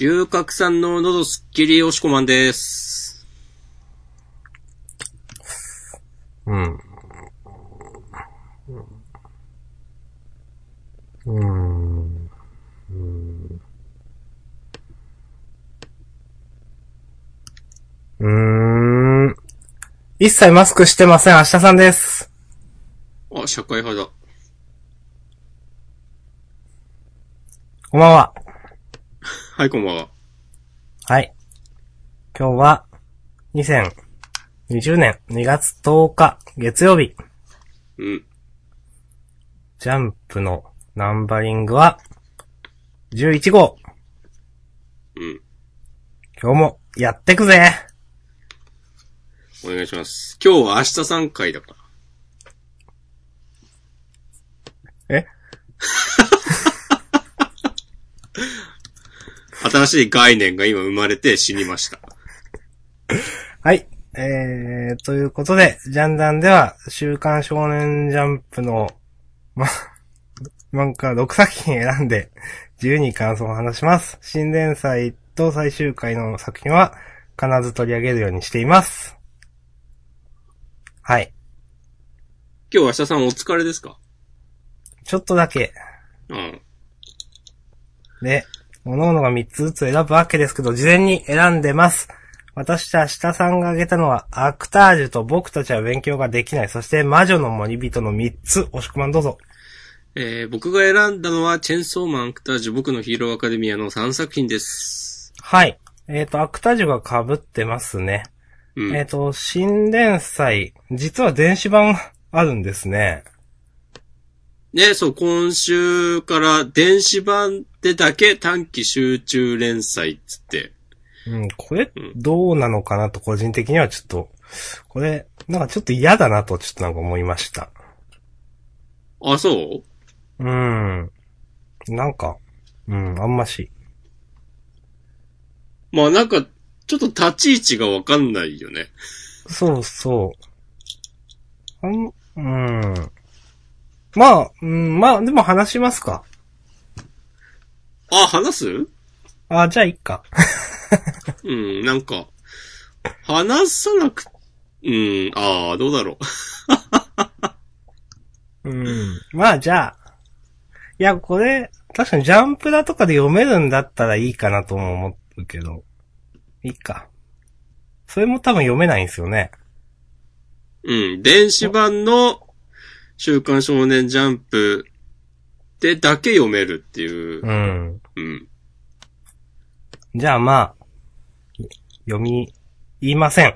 龍角散の喉すっきりおしこまんです。うん。うん。うん。うーん。一切マスクしてません、明日さんです。あ、社会派だ。こんばんは。はい、こんばんは。はい。今日は、2020年2月10日、月曜日。うん。ジャンプのナンバリングは、11号。うん。今日もやってくぜお願いします。今日は明日3回だから。え？新しい概念が今生まれて死にました。はい。えー、ということで、ジャンダンでは、週刊少年ジャンプの、ま、漫画6作品選んで、自由に感想を話します。新連載と最終回の作品は、必ず取り上げるようにしています。はい。今日明日さんお疲れですか？ちょっとだけ、うん。で、各々が3つずつ選ぶわけですけど、事前に選んでます。私と明日さんが挙げたのは、アクタージュと僕たちは勉強ができない、そして魔女の森人の3つ、押し込まんどうぞ。えー、僕が選んだのは、チェンソーマン、アクタージュ、僕のヒーローアカデミアの3作品です。はい。えっ、と、アクタージュが被ってますね。うん。えっ、と、新連載、実は電子版あるんですね。ね、そう、今週から電子版でだけ短期集中連載っつって。うん、これうん、どうなのかなと個人的にはちょっと、これ、なんかちょっと嫌だなとちょっとなんか思いました。あ、そう？うん。なんか、うん、あんまし。まあなんか、ちょっと立ち位置がわかんないよね。そうそう。あん、うん。まあ、うん、まあ、でも話しますか。あ、話す？あ、じゃあいっか。うん、なんか、話さなく、うん、ああ、どうだろ うん。まあ、じゃあ。いや、これ、確かにジャンプだとかで読めるんだったらいいかなとも思うけど。いいか。それも多分読めないんですよね。う。うん、電子版の週刊少年ジャンプでだけ読めるっていうう。ん。うん。じゃあまあ、読み、言いません。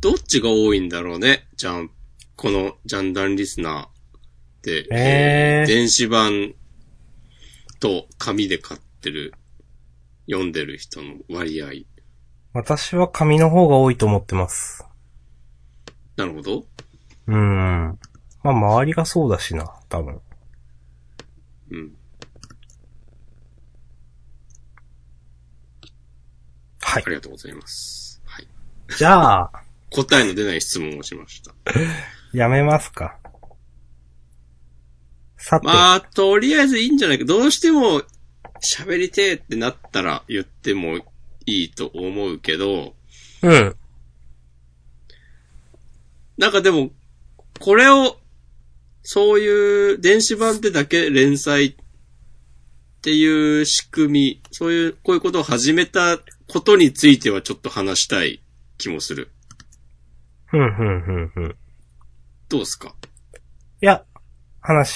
どっちが多いんだろうね、ジャン、このジャンダンリスナーで、えー電子版と紙で買ってる、読んでる人の割合。私は紙の方が多いと思ってます。なるほど。うん。まあ、周りがそうだしな、多分。うん。はいあ。りがとうございます。はい。じゃあ、答えの出ない質問をしました。やめますか。さて、まあ、とりあえずいいんじゃないか。どうしても喋りてえってなったら言ってもいいと思うけど、うん。なんかでも、これを、そういう電子版でだけ連載っていう仕組み、そういう、こういうことを始めたことについてはちょっと話したい気もする。ふんふんふんふん。いどうですか？や、話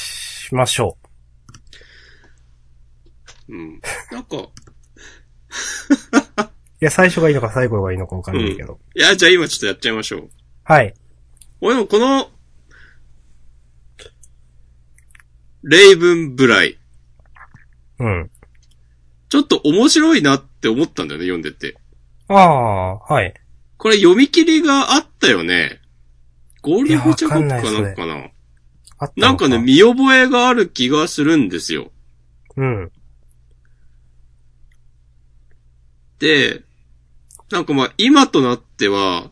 しましょうん。なんか、う。いや、最初がいいのか最後がいいのかわかんないけど。いや、じゃあ今ちょっとやっちゃいましょう。はい。俺もこの、レイブンブライ。うん。ちょっと面白いなって思ったんだよね、読んでて。ああ、はい。これ読み切りがあったよね。ゴールデンフューチャーコップかなんかな？あったのなんかね、見覚えがある気がするんですよ。うん。で、なんかまあ、今となっては、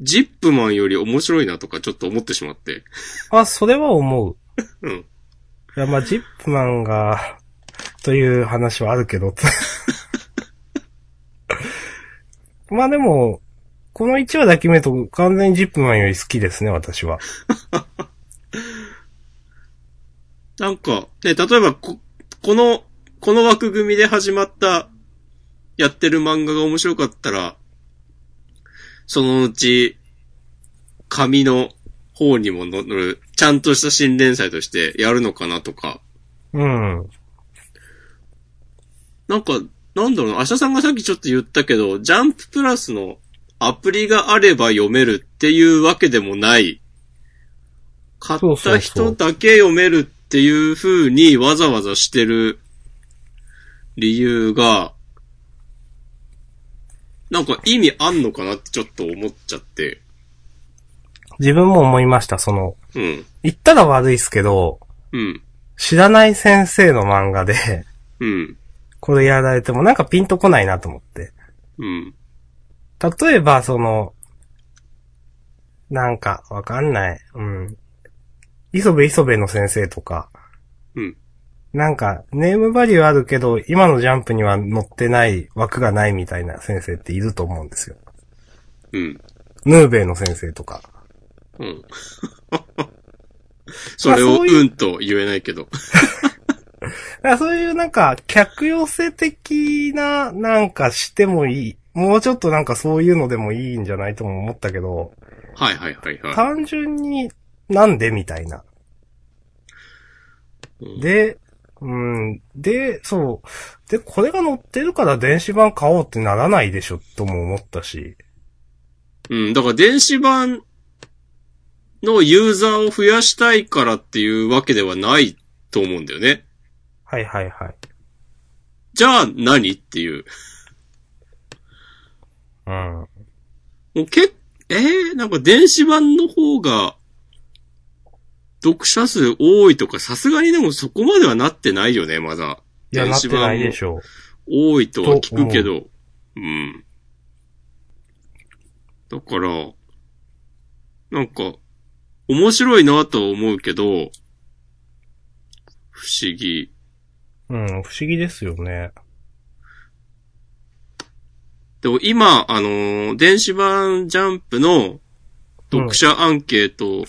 ジップマンより面白いなとかちょっと思ってしまって。あ、それは思う。うん。いや、まあ、ジップマンが、という話はあるけど。まあでも、この1話だけ見ると完全にジップマンより好きですね、私は。なんか、ね、例えばこ、この、この枠組みで始まった、やってる漫画が面白かったら、そのうち、紙の方にも載る、ちゃんとした新連載としてやるのかなとか、うん。なんか、なんだろうな、明日さんがさっきちょっと言ったけど、ジャンププラスのアプリがあれば読めるっていうわけでもない。買った人だけ読めるっていう風にわざわざしてる理由が、なんか意味あんのかなってちょっと思っちゃって。自分も思いました、その、うん。言ったら悪いっすけど、うん。知らない先生の漫画で、うん。これやられてもなんかピンとこないなと思って。うん。例えば、その、なんか、わかんない。うん。磯部磯部の先生とか、うん。なんか、ネームバリューあるけど、今のジャンプには載ってない枠がないみたいな先生っていると思うんですよ。うん。ヌーベイの先生とか。うん。それをそうんと言えないけど。だからそういうなんか、客寄せ的な、なんかしてもいい。もうちょっとなんかそういうのでもいいんじゃないとも思ったけど、はいはいはいはい。単純になんでみたいな。うんで、うん。で、そう。で、これが載ってるから電子版買おうってならないでしょ、とも思ったし。うん、だから電子版のユーザーを増やしたいからっていうわけではないと思うんだよね。はいはいはい。じゃあ何っていう。うん。もうけえー、なんか電子版の方が読者数多いとかさすがにでもそこまではなってないよね、まだ。いや、なってないでょ。しょう。多いとは聞くけど。うん。だから、なんか、面白いなとは思うけど、不思議。うん、不思議ですよね。でも今、あのー電子版ジャンプの読者アンケート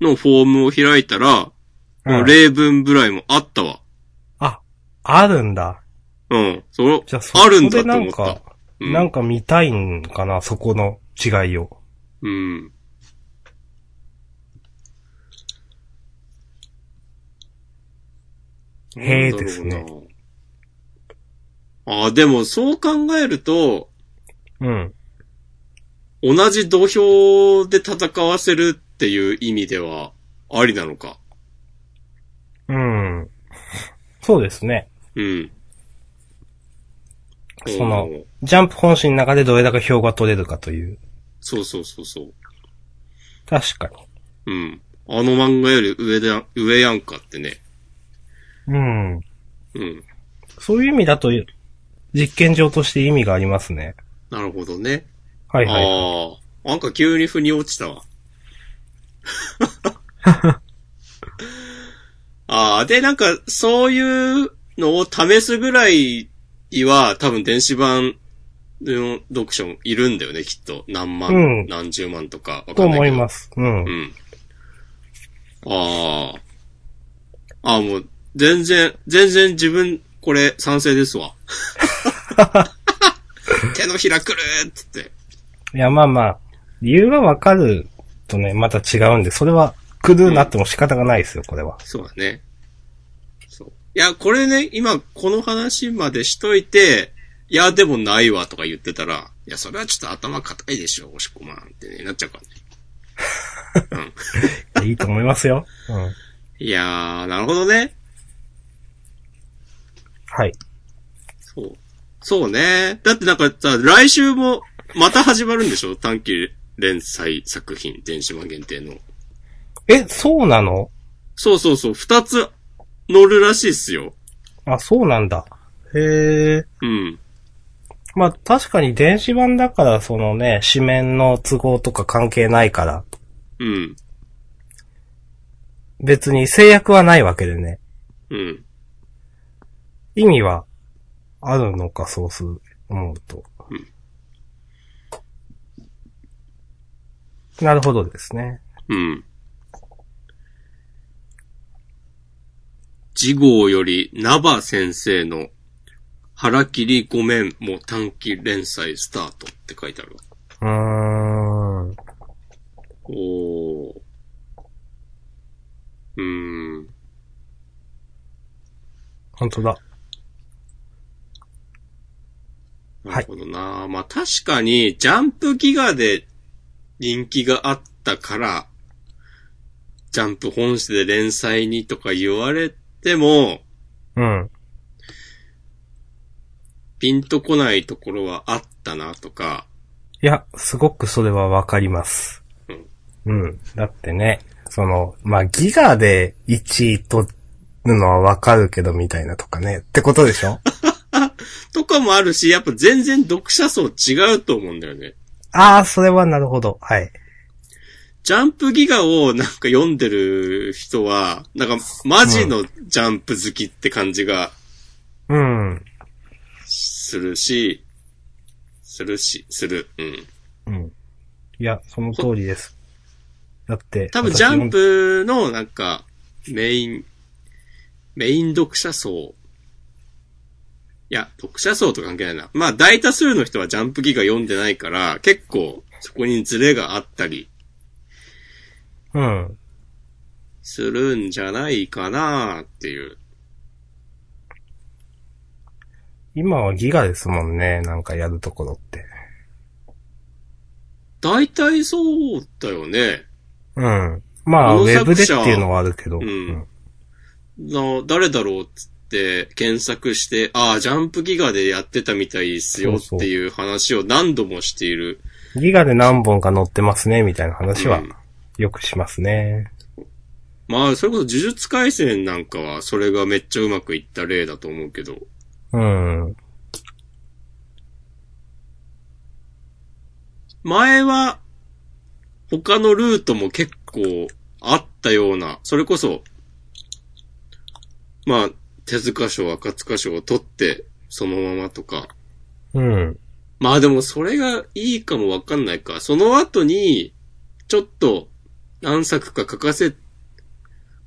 のフォームを開いたら、もう例文ぐらいもあったわ。あ、あるんだ。うん。それ、じゃあ、そあるんだと思った。なんか、うん。なんか見たいんかな、そこの違いを。うん。へーですね。ああ、でもそう考えると、うん。同じ土俵で戦わせるっていう意味では、ありなのか。うん。そうですね。うん。そのジャンプ本誌の中でどれだけ票が取れるかという。そうそうそうそう。確かに。うん。あの漫画より上で、上やんかってね。うん。うん。そういう意味だと、実験上として意味がありますね。なるほどね。はいはい。ああ。なんか急に腑に落ちたわ。ああ、で、なんか、そういうのを試すぐらいは、多分電子版の読書もいるんだよね、きっと。何万、うん何十万とかわとかんないけど。思います。うん。うん。ああ。ああ、もう、全然、全然自分、これ、賛成ですわ。手のひらくるーっつって。いや、まあまあ、理由がわかるとね、また違うんで、それは、クルーなっても仕方がないですよ、これは。そうだね。そう。いや、これね、今、この話までしといて、いや、でもないわとか言ってたら、いや、それはちょっと頭固いでしょ、おしこまんってね、なっちゃうからね。いいと思いますよ。うん。いやー、なるほどね。はい。そう。そうね。だってなんかさ、来週も、また始まるんでしょ？短期連載作品、電子版限定の。え、そうなの？そうそうそう、二つ乗るらしいっすよ。あ、そうなんだ。へえ。うん。まあ確かに電子版だからそのね、紙面の都合とか関係ないから、うん。別に制約はないわけでね。うん。意味はあるのか、そうする、思うと。なるほどですね。うん。次号より、ナバ先生の腹切りごめんも短期連載スタートって書いてあるわ。うーん。おー。うーん。本当だ。なるほどな、まあ確かに、ジャンプギガで人気があったから、ジャンプ本誌で連載にとか言われても、うん。ピンとこないところはあったなとか、いや、すごくそれはわかります。うん。うん。だってね、その、まあ、ギガで1位取るのはわかるけどみたいなとかね。ってことでしょ？とかもあるし、やっぱ全然読者層違うと思うんだよね。ああ、それはなるほど。はい。ジャンプギガをなんか読んでる人は、なんかマジのジャンプ好きって感じがうん。するし、するし、する。うん。うん。いや、その通りです。だって、多分ジャンプのなんかメイン、メイン読者層。いや、読者層と関係ないな。まあ大多数の人はジャンプギガ読んでないから、結構そこにズレがあったりうん。するんじゃないかなっていう。今はギガですもんね。なんかやるところって。大体そうだよね。うん。まあ、ウェブでっていうのはあるけど。うんな誰だろうっつって検索して、ああ、ジャンプギガでやってたみたいっすよっていう話を何度もしている。ギガで何本か載ってますね、みたいな話はうんよくしますね。まあ、それこそ呪術回戦なんかは、それがめっちゃうまくいった例だと思うけど。うん。前は、他のルートも結構あったような、それこそ、まあ、手塚賞、赤塚賞を取って、そのままとか。うん。まあでもそれがいいかもわかんないか。その後に、ちょっと何作か書かせ、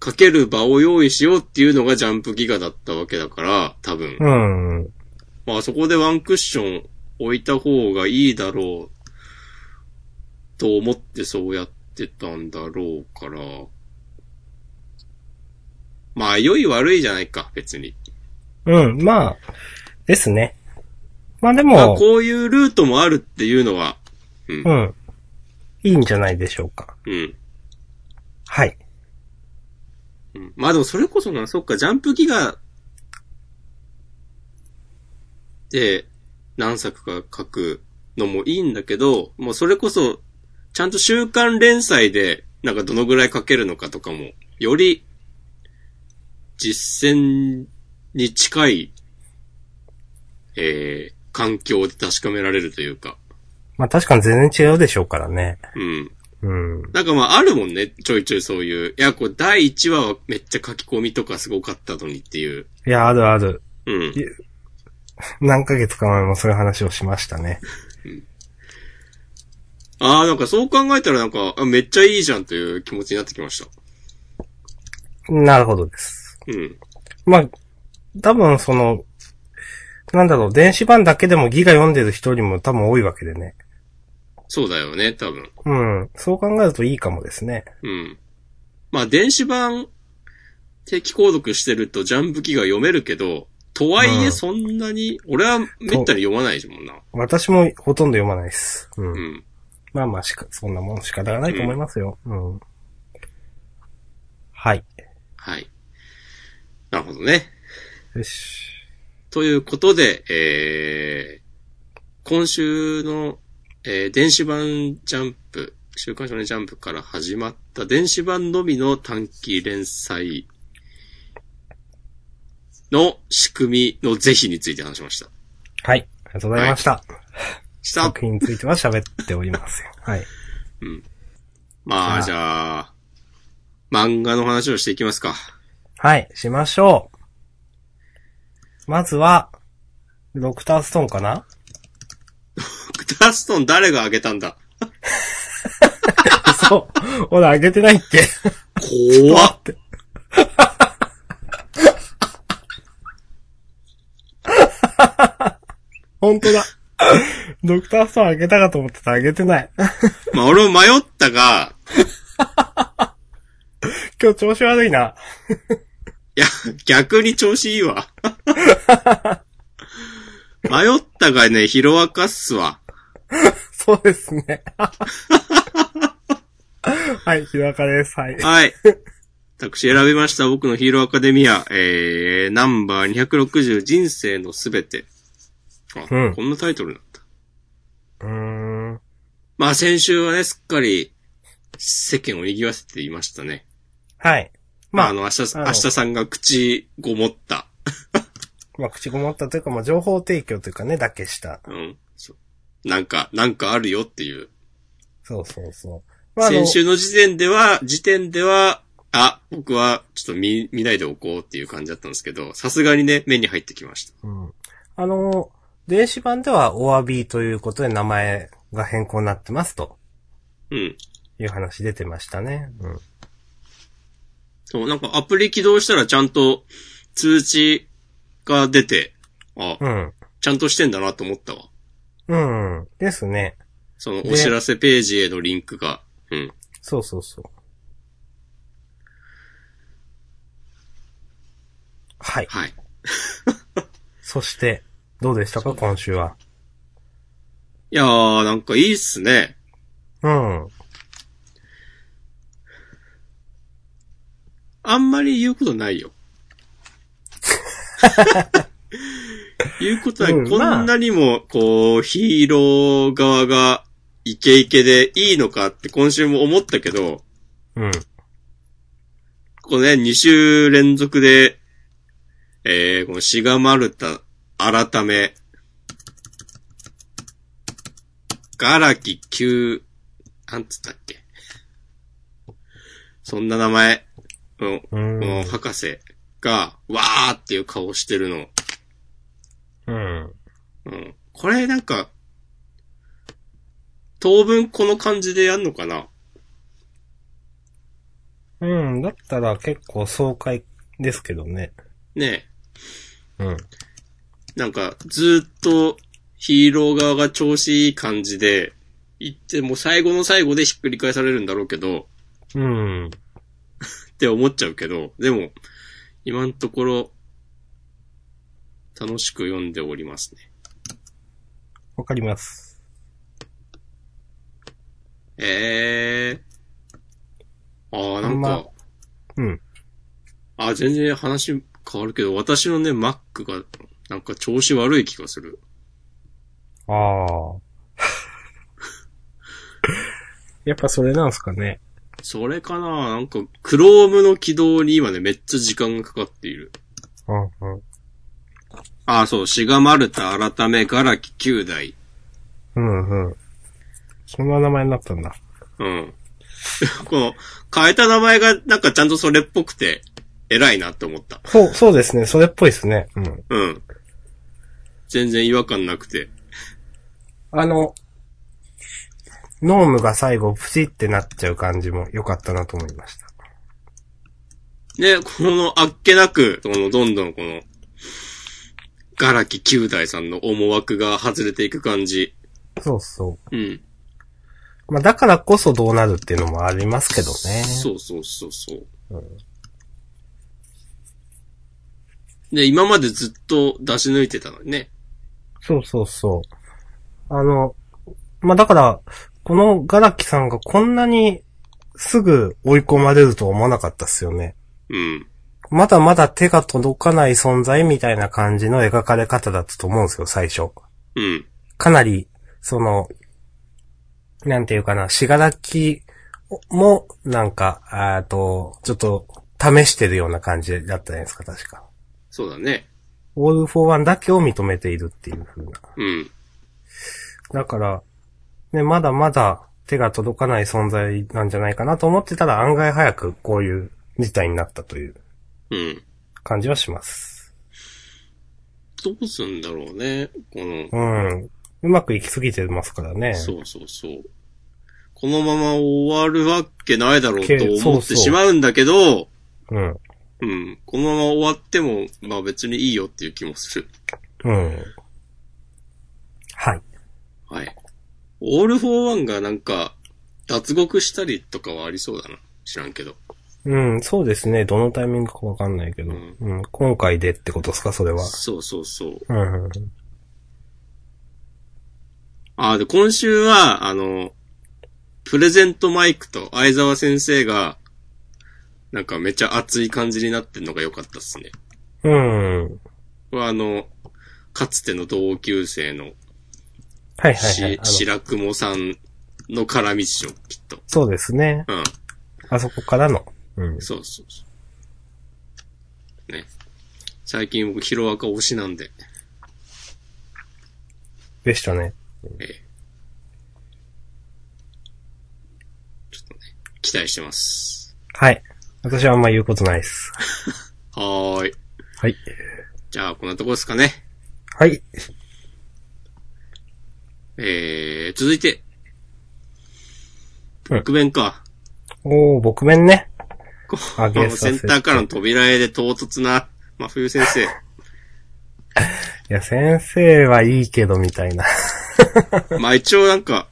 書ける場を用意しようっていうのがジャンプギガだったわけだから、多分。うん。まあそこでワンクッション置いた方がいいだろう、と思ってそうやってたんだろうから。まあ良い悪いじゃないか、別に。うん。まあ、ですね。まあでまあも、こういうルートもあるっていうのは、うんう。ん。いいんじゃないでしょうか。うん。はい。うんまあでもそれこそな、そっか、ジャンプギガで何作か書くのもいいんだけど、もうそれこそ、ちゃんと週刊連載で、なんかどのぐらい書けるのかとかも、より、実践に近い、えー、環境で確かめられるというか、まあ確かに全然違うでしょうからね。うん。うん。なんかまああるもんね、ちょいちょいそういう。いや、こう第1話はめっちゃ書き込みとかすごかったのにっていう。いや、あるある。うん。何ヶ月か前もそういう話をしましたね。ああ、なんかそう考えたらなんか、あめっちゃいいじゃんという気持ちになってきました。なるほどです。うん。まあ、多分その、なんだろう、電子版だけでもギガ読んでる人よりも多分多いわけでね。そうだよね、多分。うん。そう考えるといいかもですね。うん。まあ電子版定期購読してるとジャンプ機が読めるけど、とはいうんえそんなに、俺はめったに読まないもんな。私もほとんど読まないです。うん。うん。まあまあしか、そんなもん仕方がないと思いますよ。うん。はい。はい。なるほどね。よし。ということで、えー、今週の、えー電子版ジャンプ、週刊少年ジャンプから始まった電子版のみの短期連載の仕組みの是非について話しました。はい。ありがとうございました。した作品については喋っておりますよ。はい。まあ、じじゃあ、漫画の話をしていきますか。はい。しましょう。まずは、ドクターストーンかな？ドクターストーン誰があげたんだ？そう。俺あげてないっけ怖っ。って。本当だ。ドクターストーンあげたかと思ってたらあげてない。まあ俺も迷ったが、今日調子悪いな。いや、逆に調子いいわ。迷ったがね、ヒロアカっすわ。そうですね。はい、ひろあかです。はい。はい。私選びました僕のヒーローアカデミア、えー、ナンバー260人生のすべて。あ、うんこんなタイトルなんだ。うーん。まあ先週はね、すっかり世間を賑わせていましたね。はい。まあ、まあ、あの、明日、明日さんが口ごもった。まあ、口ごもったというか、まあ、情報提供というかね、だけした。うん。そうなんか、なんかあるよっていう。そうそうそう。まあ、先週の時点では、時点では、あ、僕はちょっと見、見ないでおこうっていう感じだったんですけど、さすがにね、目に入ってきました。うん。あの、電子版ではお詫びということで名前が変更になってますとうん。いう話出てましたね。うん。そう、なんかアプリ起動したらちゃんと通知が出て、あ、うん。ちゃんとしてんだなと思ったわ。うん。ですね。そのお知らせページへのリンクが。うん。そうそうそう。はい。はい。そして、どうでしたか、今週は？いやー、なんかいいっすね。うん。あんまり言うことないよ。言うことは、うんこんなにも、こう、ヒーロー側がイケイケでいいのかって今週も思ったけど、うん。このね、2週連続で、えー、このシガマルタ、改め、ガラキ9、なんつったっけ？そんな名前の、この。博士が、わーっていう顔してるの。うん。うん。これなん。か、当分この感じでやん。のかなうん。だったら結構爽快ですけどね。ねえ。うん。なん。か、ずっとヒーロー側が調子いい感じで、言っても最後の最後でひっくり返されるん。だろうけど、うん。って思っちゃうけど、でも、今のところ、楽しく読んでおりますね。わかります。ええー。ああ、なんまか、うん。あ、全然話変わるけど、私のね、Mac が、なんか調子悪い気がする。ああ。やっぱそれなんすかね。それかななんか、Chrome の起動に今ね、めっちゃ時間がかかっている。うんうん。あ、そう、シガマルタ改めガラキ9台。うんうん。そんな名前になったんだ。うん。この、変えた名前がなんかちゃんとそれっぽくて、偉いなって思った。そう、そうですね。それっぽいですね。うん。うん。全然違和感なくて。あの、ノームが最後プチってなっちゃう感じも良かったなと思いました。で、このあっけなく、このどんどんこの、ガラキ9台さんの思惑が外れていく感じ。そうそうん。う。まあだからこそどうなるっていうのもありますけどね。そうそうそうそう。うんで、今までずっと出し抜いてたのにね。そうそうそう。あの、まあだから、このガラキさんがこんなにすぐ追い込まれるとは思わなかったっすよね。うん。まだまだ手が届かない存在みたいな感じの描かれ方だったと思うんですよ、最初。うん。かなり、その、なんていうかな、しがらきも、なんか、あと、ちょっと、試してるような感じだったじゃないですか、確か。そうだね。オールフォーワンだけを認めているっていう風な。うん。だから、ね、まだまだ手が届かない存在なんじゃないかなと思ってたら案外早くこういう事態になったといううん。感じはします。どうすんだろうね。この、うん。うまくいきすぎてますからね。そうそうそう。このまま終わるわけないだろうと思っけそうそうてしまうんだけど、うん。うん。このまま終わっても、まあ別にいいよっていう気もする。うん。はい。はい。オールフォーワンがなんか、脱獄したりとかはありそうだな。知らんけど。うん、そうですね。どのタイミングかわかんないけど。うんうん。今回でってことですか、それは。そうそうそう。うん。あ、で、今週は、あの、プレゼントマイクと相沢先生が、なんかめっちゃ熱い感じになってんのが良かったっすね。うん。はあの、かつての同級生のはいはいはいし。白雲さんの絡みでしょ、きっと。そうですね。うん。あそこからの。うん。そうそうそう。ね。最近僕、ヒロアカ推しなんで、でしたね。ええちょっとね、期待してます。はい。私はあんま言うことないです。はーい。はい。じゃあ、こんなとこですかね。はい。えー、続いて。うん僕弁か。おー、僕弁ね。こあゲストセンターからの扉絵で唐突な、真冬先生。いや、先生はいいけど、みたいな。まあ一応なんか、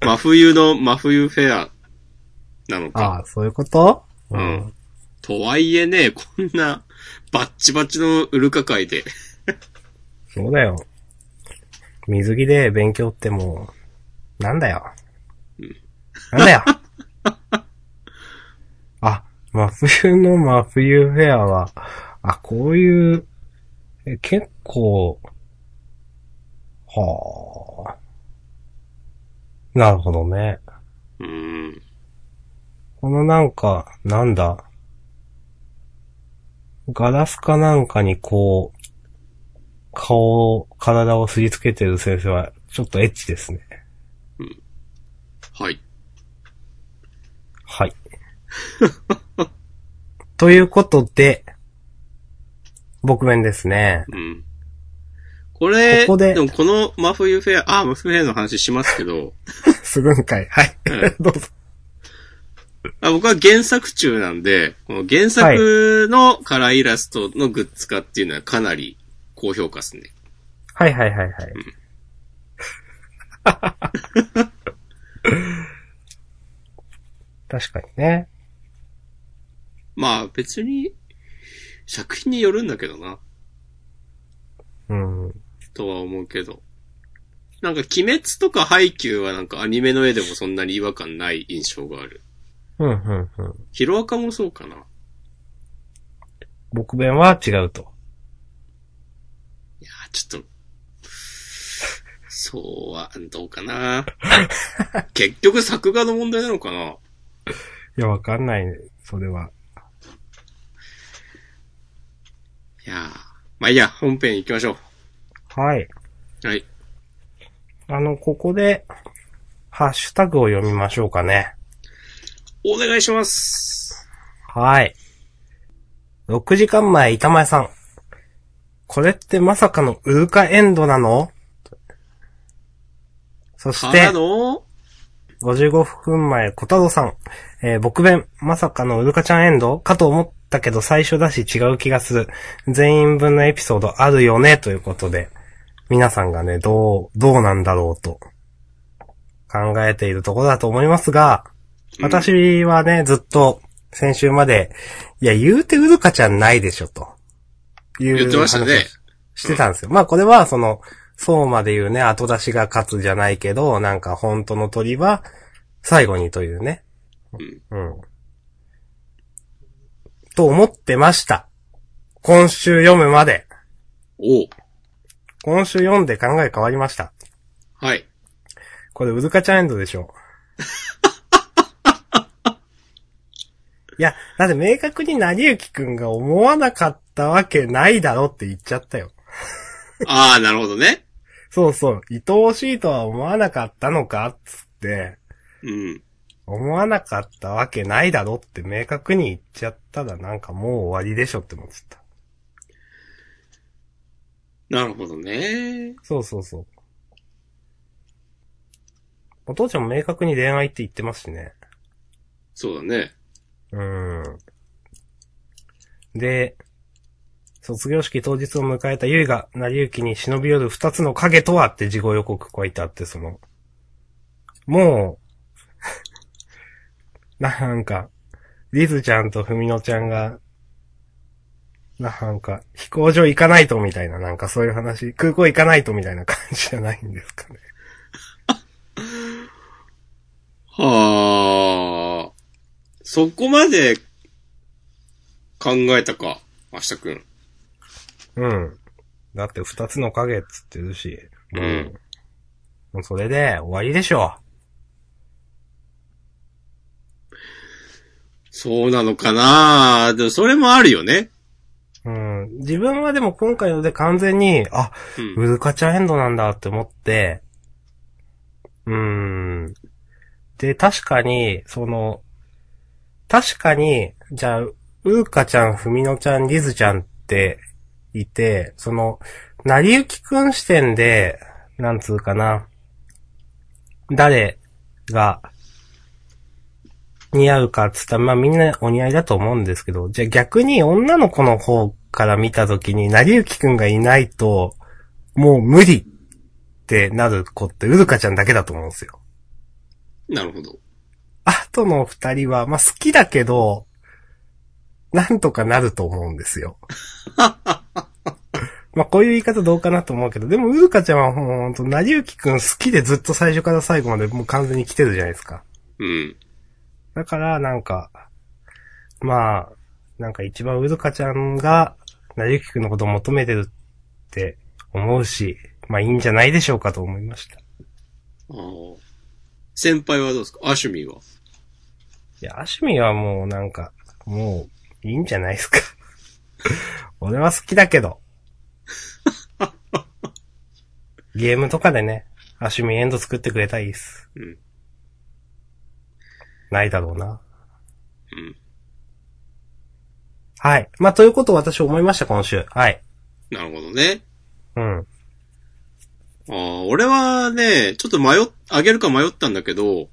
真冬の真冬フェアなのあか。あ、そういうこと？うん。とはいえね、こんなバッチバチのウルカ会で。そうだよ。水着で勉強ってもう、なんだよ。なんだよ。あ、真冬の真冬フェアは、あ、こういう、え結構、はあ。なるほどね。うーん。このなんか、なんだ。ガラスかなんかにこう、顔を、体をすりつけてる先生は、ちょっとエッチですね。はい。はい。ということで、僕弁ですね。うん。これ、ここでもこの真冬フェア、あ、真冬フェアの話しますけど、すぐんかい。はい。うん どうぞ。あ僕は原作中なんで、この原作のカラーイラストのグッズ化っていうのはかなり高評価ですね。はいはいはいはい。確かにね。まあ別に、作品によるんだけどな、うん。とは思うけど。なんか鬼滅とかハイキューはなんかアニメの絵でもそんなに違和感ない印象がある。うん、うん、うん。ヒロアカもそうかな。僕弁は違うと。ちょっと、そうは、どうかな。結局作画の問題なのかないや、わかんないね。それは。いやー、まあいいや、本編行きましょはい。う。はい。あの、ここで、ハッシュタグを読みましょうかね。お願いします。はい。6時間前、板前さん。これってまさかのウルカエンドなの？そしてから、の、55分前、小太郎さん。えー、僕弁、まさかのウルカちゃんエンド？かと思ったけど最初だし違う気がする。全員分のエピソードあるよね、ということで。皆さんがね、どう、どうなんだろうと。考えているところだと思いますが、私はね、ずっと、先週まで、いや、言うてウルカちゃんないでしょ、と。いう言ってましたねしてたんですよ。まあ、これは、その、そうまで言うね、後出しが勝つじゃないけど、なんか本当の鳥は、最後にというね。うん。うん。と思ってました。今週読むまで。おう今週読んで考え変わりました。はい。これ、ウルカチャンエンドでしょ。いや、だって明確に成幸くんが思わなかったわけないだろって言っちゃったよ。あー、なるほどね。そうそう、愛おしいとは思わなかったのかっつって、うん。思わなかったわけないだろって明確に言っちゃったらなんかもう終わりでしょって思ってた。なるほどね。そうそうそう。お父ちゃんも明確に恋愛って言ってますしね。そうだね。うーん。で、卒業式当日を迎えたゆいが、成り行きに忍び寄る二つの影とはって事後予告書いてあって、その、もう、なんか、リズちゃんとふみのちゃんが、なんか、飛行場行かないとみたいな、なんかそういう話、空港行かないとみたいな感じじゃないんですかね。はあ。そこまで考えたか、明日くん。うん。だって二つの影っつってるし。うん。もうそれで終わりでしょそうなのかなでもそれもあるよね。う。うん。自分はでも今回ので完全に、あ、うん。ウルカチャエンドなんだって思って、うーん。で、確かに、その、確かに、じゃあ、ウルカちゃん、フミノちゃん、リズちゃんっていて、その、なりゆきくん視点で、なんつうかな、誰が似合うかっつったら、まあみんなお似合いだと思うんですけど、じゃあ逆に女の子の方から見たときに、なりゆきくんがいないと、もう無理ってなる子って、うるかちゃんだけだと思うんですよ。なるほど。あとの二人は、まあ好きだけど、なんとかなると思うんですよ。まあこういう言い方どうかなと思うけど、でもうるかちゃんはほんと、なりゆきくん好きでずっと最初から最後までもう完全に来てるじゃないですか。うん。だから、なんか、まあ、なんか一番うるかちゃんが、なりゆきくんのことを求めてるって思うし、まあいいんじゃないでしょうかと思いました。ああ。先輩はどうですか？アシュミーは？い。や、アシュミーはもうなんか、もう、いいんじゃないですか。俺は好きだけど。ゲームとかでね、アシュミエンド作ってくれたらいいっす。うん。ないだろうな。うん。はい。まあ、ということを私思いました、今週。はい。なるほどね。うん。ああ、俺はね、ちょっと迷っ、あげるか迷ったんだけど、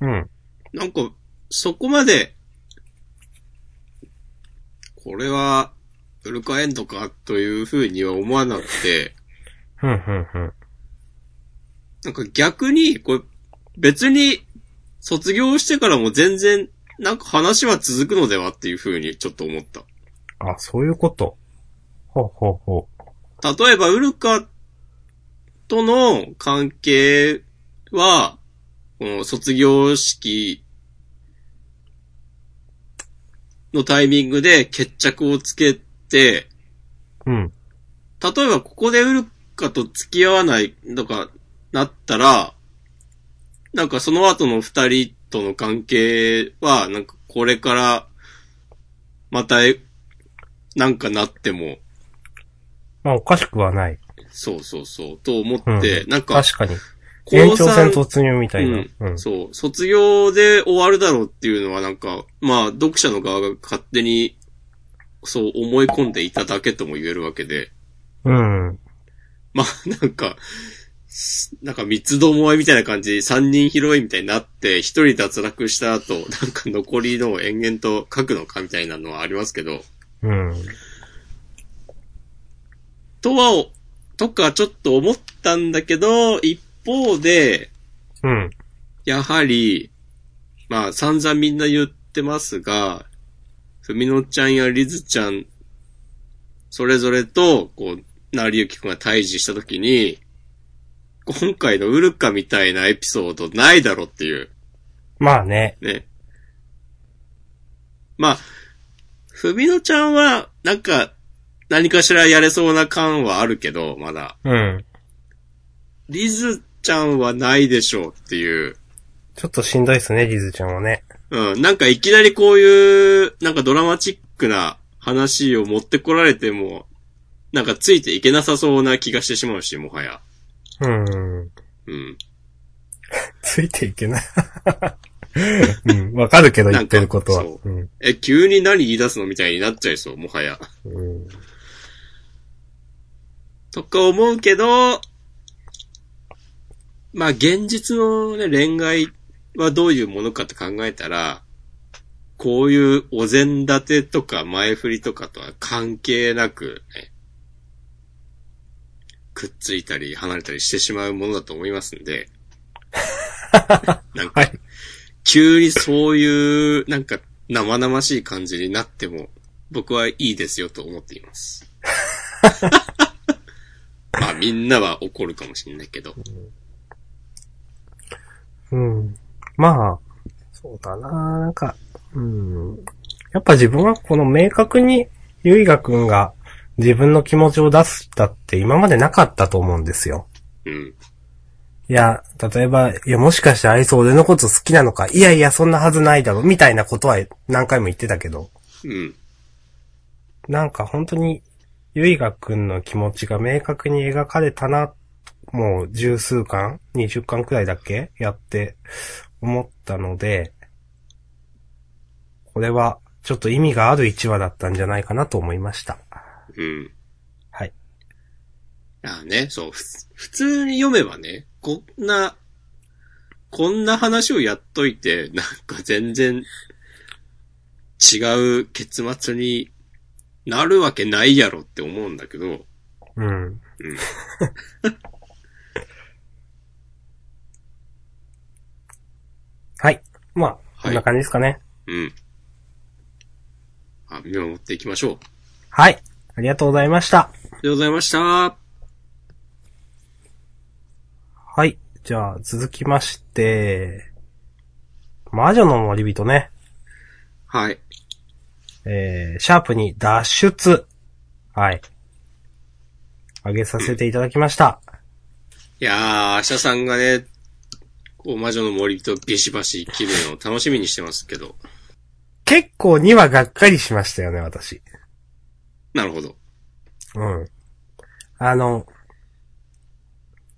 うん。なんか、そこまで、これは、ウルカエンドかというふうには思わなくて、ふんふんふん。なんか逆に、これ、別に、卒業してからも全然、なんか話は続くのではっていうふうにちょっと思った。あ、そういうこと。ほうほうほう。例えば、ウルカとの関係は、この卒業式のタイミングで決着をつけて、うん。例えばここでウルカと付き合わないとかなったら、なんかその後の二人との関係は、なんかこれから、また、なんかなっても、まあ、おかしくはない。そうそうそう、と思って、うんなんか、確かに。延長戦突入みたいな。うん。そう、卒業で終わるだろうっていうのはなんか、まあ、読者の側が勝手に、そう思い込んでいただけとも言えるわけで、うん。まあ、なんか、すなんか三つどもえみたいな感じで三人ヒロインみたいになって、一人脱落した後、なんか残りのを延々と書くのかみたいなのはありますけど、うん。とは、とかちょっと思ったんだけど、一方で、うん。やはり、まあ散々みんな言ってますが、ふみのちゃんやりずちゃん、それぞれと、こう、なりゆきくんが対峙したときに、今回のウルカみたいなエピソードないだろっていう、まあね。ね。まあ、ふみのちゃんは、なんか、何かしらやれそうな感はあるけど、まだ。うん。リズちゃんはないでしょうっていう。ちょっとしんどいっすね、リズちゃんはね。うん、なんかいきなりこういう、なんかドラマチックな話を持ってこられても、なんかついていけなさそうな気がしてしまうし、もはや。うん。うん。ついていけない。うん。わかるけど言ってることは。え、急に何言い出すのみたいになっちゃいそう、もはや。うん。とか思うけど、まあ現実のね、恋愛はどういうものかって考えたら、こういうお膳立てとか前振りとかとは関係なくね、くっついたり離れたりしてしまうものだと思いますんで、なんか、はい。急にそういう、なんか、生々しい感じになっても、僕はいいですよと思っています。まあみんなは怒るかもしれないけど。うん。まあ、そうだななんか、うん。やっぱ自分はこの明確に、ゆいがくんが自分の気持ちを出したって今までなかったと思うんですよ。うん。いや、例えば、いや、もしかしてあいつ俺のこと好きなのか、いやいや、そんなはずないだろ、みたいなことは何回も言ってたけど、うん。なんか本当に、ゆいがくんの気持ちが明確に描かれたな、もう十数巻 ?20 巻くらいだっけやって思ったので、これはちょっと意味がある1話だったんじゃないかなと思いました。うん。はい。ああね、そう、ふ普通に読めばね、こんな、こんな話をやっといて、なんか全然違う結末になるわけないやろって思うんだけど、うん。うん。はい。まあ、こんな感じですかね。うん。あ、見守っていきましょう。はい。ありがとうございました。ありがとうございました。はい。じゃあ、続きまして、魔女の森人ね。はい。えー、シャープに脱出。はい。あげさせていただきました。いやー、明日さんがね、こう、魔女の森人ビシバシ切るのを楽しみにしてますけど。結構にはがっかりしましたよね、私。なるほど。うん。あの、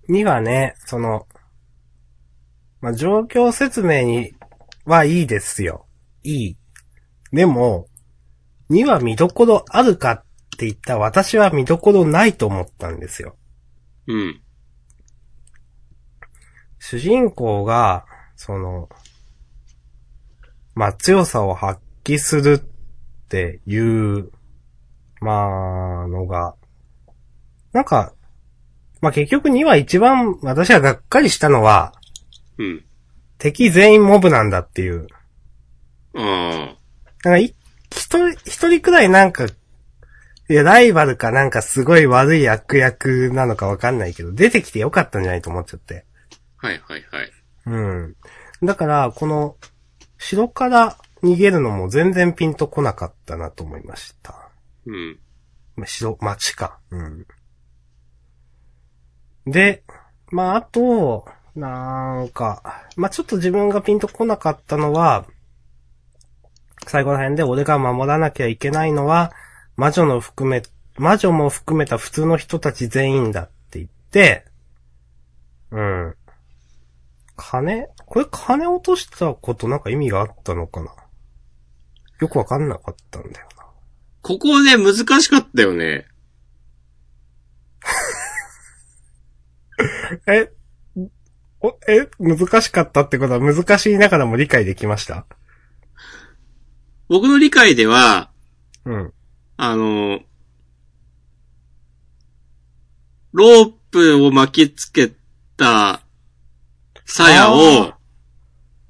にはね、その、まあ、状況説明にはいいですよ。いい。でも、には見どころあるかって言ったら私は見どころないと思ったんですよ。うん。主人公が、その、まあ、強さを発揮するっていう、まあ、のが、なんか、まあ、結局には一番私はがっかりしたのは、うん。敵全員モブなんだっていう。あなんかい、一人、一人くらいなんか、いや、ライバルかなんかすごい悪い悪役なのかわかんないけど、出てきてよかったんじゃないと思っちゃって。あ。はいはいはい。うん。だから、この、城から逃げるのも全然ピンとこなかったなと思いました。うん。城、町か。うん。で、まあ、あと、なんか、まあ、ちょっと自分がピンとこなかったのは、最後ら辺で俺が守らなきゃいけないのは、魔女の含め、魔女も含めた普通の人たち全員だって言って、うん。金これ金落としたことなんか意味があったのかな？よくわかんなかったんだよ。ここね、難しかったよね。え、お、え、難しかったってことは難しいながらも理解できました？僕の理解では、うん。あの、ロープを巻きつけた鞘をは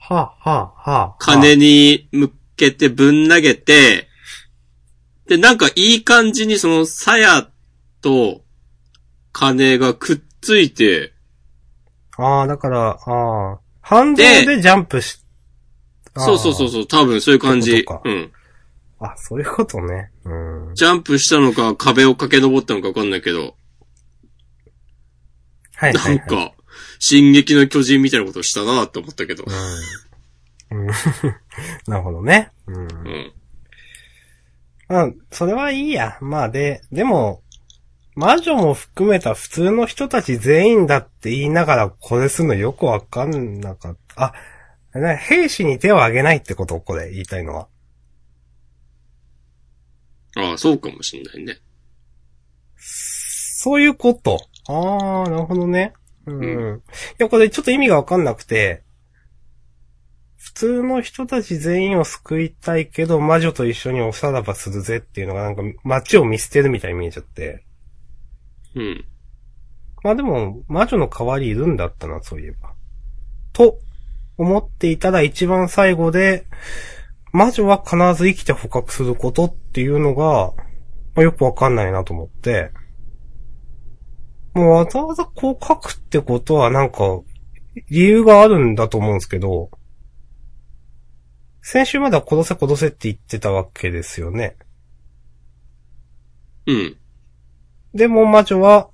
あ、はあ、はあ。金に向けてぶん投げて、で、なんかいい感じにその鞘と金がくっついて、ああ、だから、ああ。反動でジャンプし、そうそうそうそう、多分そういう感じそうん。あ、そういうことね。うん。ジャンプしたのか壁を駆け上ったのかわかんないけど、はいはないんはい。か、進撃の巨人みたいなことしたなって思ったけど。うん。うん。なるほどね。うん。うん。まあ、それはいいや。まあで、でも、魔女も含めた普通の人たち全員だって言いながらこれするのよくわかんなかった。あ、ね兵士に手を挙げないってこと？これ言いたいのは。ああ、そうかもしんないね。そういうこと。あー、なるほどね。うん。ういや、これちょっと意味がわかんなくて、普通の人たち全員を救いたいけど、魔女と一緒におさらばするぜっていうのがなんか街を見捨てるみたいに見えちゃって。うん。まあでも、魔女の代わりいるんだったな、そういえば。と、思っていたら一番最後で、魔女は必ず生きて捕獲することっていうのが、まあ、よくわかんないなと思って、もうわざわざこう書くってことはなんか、理由があるんだと思うんですけど、先週までは殺せ殺せって言ってたわけですよね。うん。でも魔女は、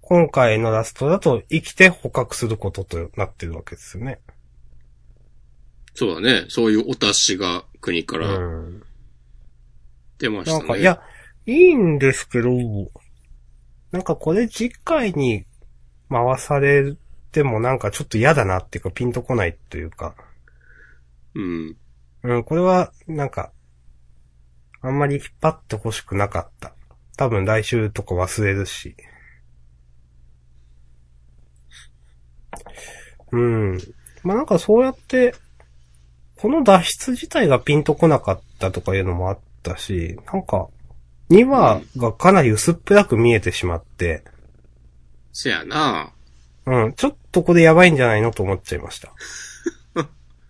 今回のラストだと生きて捕獲することとなってるわけですよね。そうだね。そういうお達しが国かうらん。出ましたね。なんか、いや、いいんですけど、なんかこれ次回に回されてもなんかちょっと嫌だなっていうかピンとこないというか、うん。うん、これはなんか、あんまり引っ張ってほしくなかった。多分来週とか忘れるし。うん。まあなんかそうやって、この脱出自体がピンとこなかったとかいうのもあったし、なんか、2話がかなり薄っぺらく見えてしまって、せやな。うん、ちょっとこれやばいんじゃないのと思っちゃいました。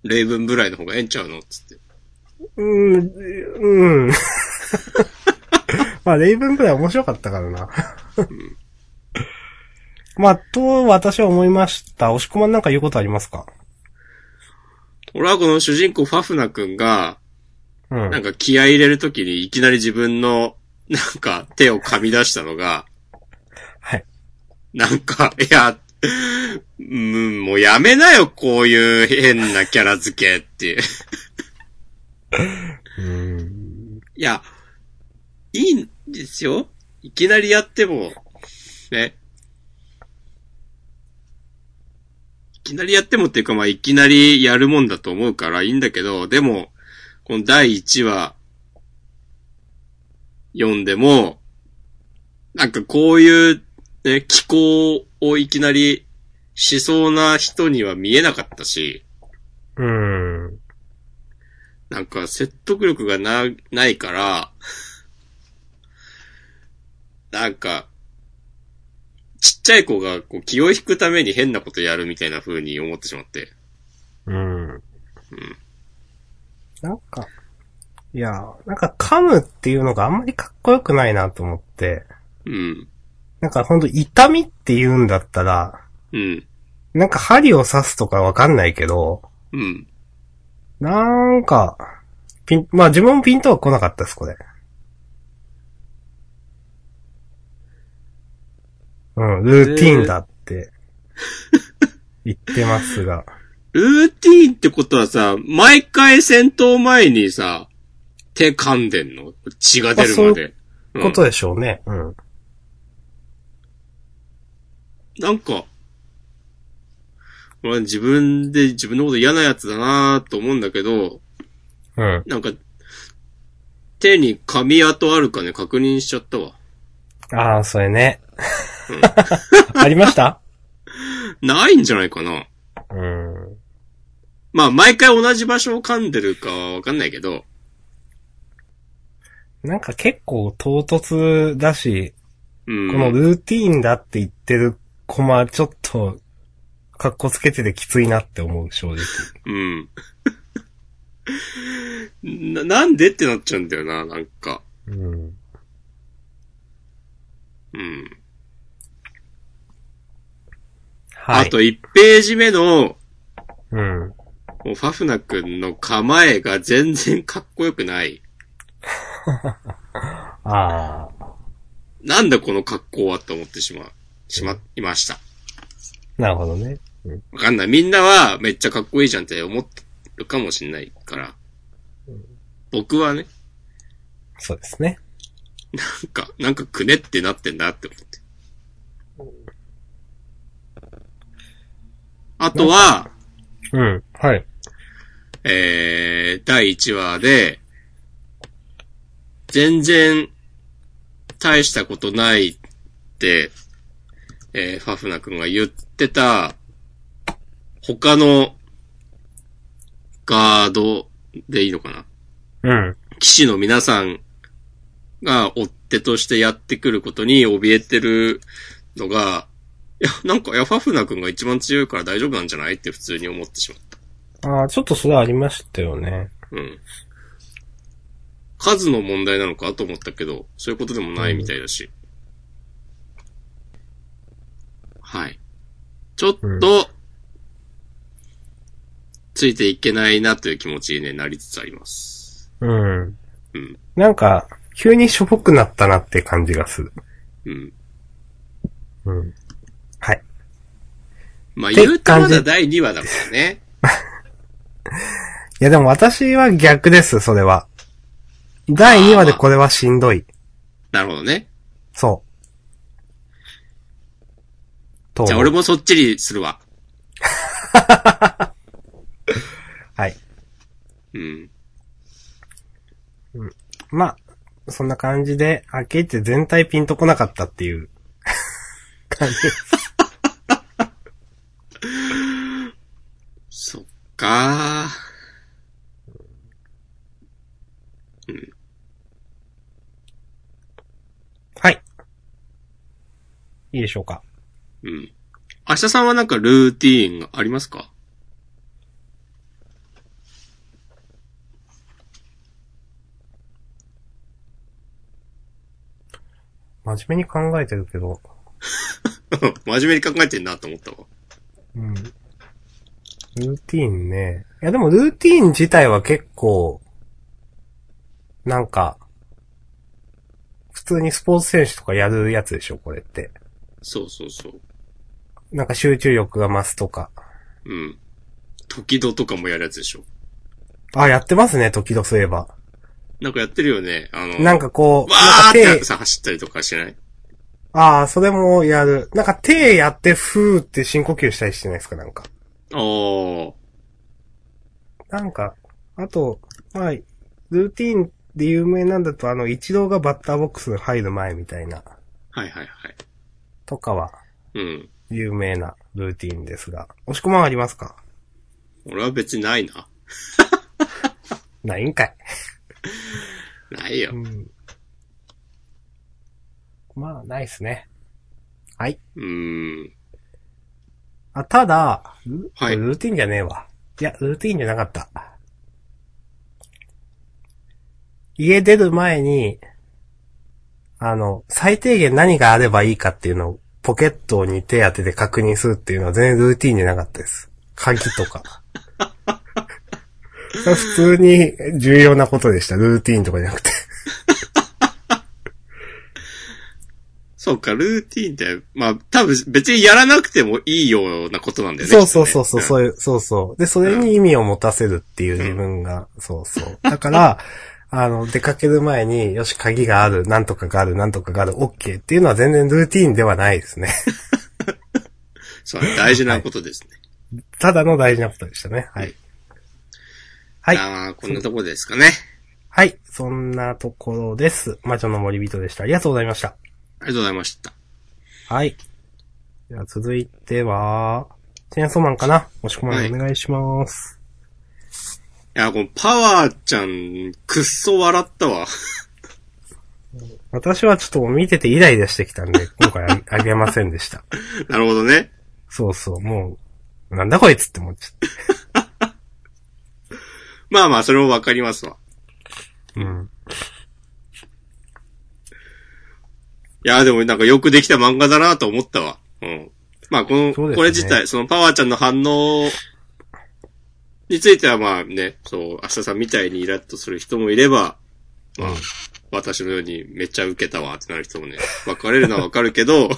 レイブンブライの方がええんちゃうのつって。うーん、うん。まあ、レイブンくらい面白かったからな。まあ、と、私は思いました。押し込まんなんか言うことありますか？俺はこの主人公ファフナ君が、うん。なんか気合い入れるときにいきなり自分の、なんか手を噛み出したのが、はい。なんか、いや、うん、もうやめなよ、こういう変なキャラ付けっていう。うーん。いや、いいんですよ。いきなりやっても、ね。いきなりやってもっていうか、まあ、いきなりやるもんだと思うからいいんだけど、でも、この第1話、読んでも、なんかこういう、ね、気候をいきなりしそうな人には見えなかったし、うーん。なんか説得力がな、ないから、なんか、ちっちゃい子がこう気を引くために変なことやるみたいな風に思ってしまって。うん。なんか、いや、なんか噛むっていうのがあんまりかっこよくないなと思って、うん。なんかほんと痛みって言うんだったら、うん。なんか針を刺すとかわかんないけど、うん。なんか、ピン、まあ自分もピンとは来なかったです、これ。うん、ルーティンだって、言ってますが。ルーティーンってことはさ、毎回戦闘前にさ、手噛んでんの？血が出るまで。うんことでしょうね。うん。なんか、俺自分で自分のこと嫌なやつだなと思うんだけど、うん。なんか、手に髪跡あるかね、確認しちゃったわ。ああ、それね。ありました？ないんじゃないかな。うん。まあ、毎回同じ場所を噛んでるかはわかんないけど、なんか結構唐突だし、うん。このルーティーンだって言ってるコマ、ちょっと、かっこつけててきついなって思う、正直。うん。な、なんでってなっちゃうんだよな、なんか。うん。うん。はい。あと1ページ目の、うん。もうファフナ君の構えが全然かっこよくない。ああ。なんだこの格好はって思ってしまう、しまいました。なるほどね。わかんない。みんなはめっちゃかっこいいじゃんって思ってるかもしんないから。僕はね、そうですね。なんか、なんかくねってなってんだって思って。あとは、うん。はい。えー、第1話で、全然大したことないって、えーファフナ君が言ってた、他のガードでいいのかな？うん。騎士の皆さんが追っ手としてやってくることに怯えてるのが、いや、なんか、いや、ファフナ君が一番強いから大丈夫なんじゃない？って普通に思ってしまった。ああ、ちょっとそれありましたよね。うん。数の問題なのかと思ったけど、そういうことでもないみたいだし。はい。ちょっうんと、ついていけないなという気持ちに、ね、なりつつあります。うん。うん。なんか、急にしょぼくなったなって感じがする。うん。うん。はい。まあ、言うとまだ第2話だからね。いやでも私は逆です、それは。第2話でこれはしんどい。なるほどね。そう。じゃあ俺もそっちにするわ。はい。うん。まあ、そんな感じで、はっきり言って全体ピンとこなかったっていう感じです。そっかはい。いいでしょうか。うん。明日さんはなんかルーティーンがありますか？真面目に考えてるけど、真面目に考えてんなと思ったわ。うん。ルーティーンね。いやでもルーティーン自体は結構、なんか、普通にスポーツ選手とかやるやつでしょ、これって。そうそうそう。なんか集中力が増すとか。うん。時々とかもやるやつでしょ。あ、やってますね、時々そういえば。なんかやってるよね。あの、なんかこう、わーってさ、走ったりとかしない？ああ、それもやる。なんか手やって、ふーって深呼吸したりしてないですか、なんか。おー。なんか、あと、まあ、ルーティーンで有名なんだと、あの、一郎がバッターボックスに入る前みたいな、はいはいはい。とかは、うん。有名なルーティーンですが。押し込まんありますか？俺は別にないな。ないんかい。ないよう。ん。まあ、ないっすね。はい。うーん。あ、ただ、ルはいルーティンじゃねえわ。いや、ルーティンじゃなかった。家出る前に、あの、最低限何があればいいかっていうのをポケットに手当てて確認するっていうのは全然ルーティンじゃなかったです。鍵とか。普通に重要なことでした。ルーティンとかじゃなくて。そうか、ルーティーンって、まあ、多分別にやらなくてもいいようなことなんだよね。そうそうそうそう、そうそうそう。で、それに意味を持たせるっていう自分が、そうそう。だから、あの、出かける前に、よし、鍵がある、なんとかがある、なんとかがある、OK っていうのは全然ルーティーンではないですね。そう、大事なことですね。ただの大事なことでしたね。はい。はい。ああ、こんなところですかね。はい。そんなところです。魔女の森人でした。ありがとうございました。ありがとうございました。はい。では続いては、チェーンソーマンかなもしこまんお願いします。いや、このパワーちゃん、くっそ笑ったわ。私はちょっと見ててイライラしてきたんで、今回ああげませんでした。なるほどね。そうそう、もう、なんだこいつって思っちゃっ まあまあ、それもわかりますわ。た。うん。いや、でもなんかよくできた漫画だなと思ったわ。うん。まあ、この、そうですねこれ自体、そのパワーちゃんの反応についてはまあね、そう、明日さんみたいにイラッとする人もいれば、まあ、うん私のようにめっちゃ受けたわってなる人もね、分かれるのはわかるけど、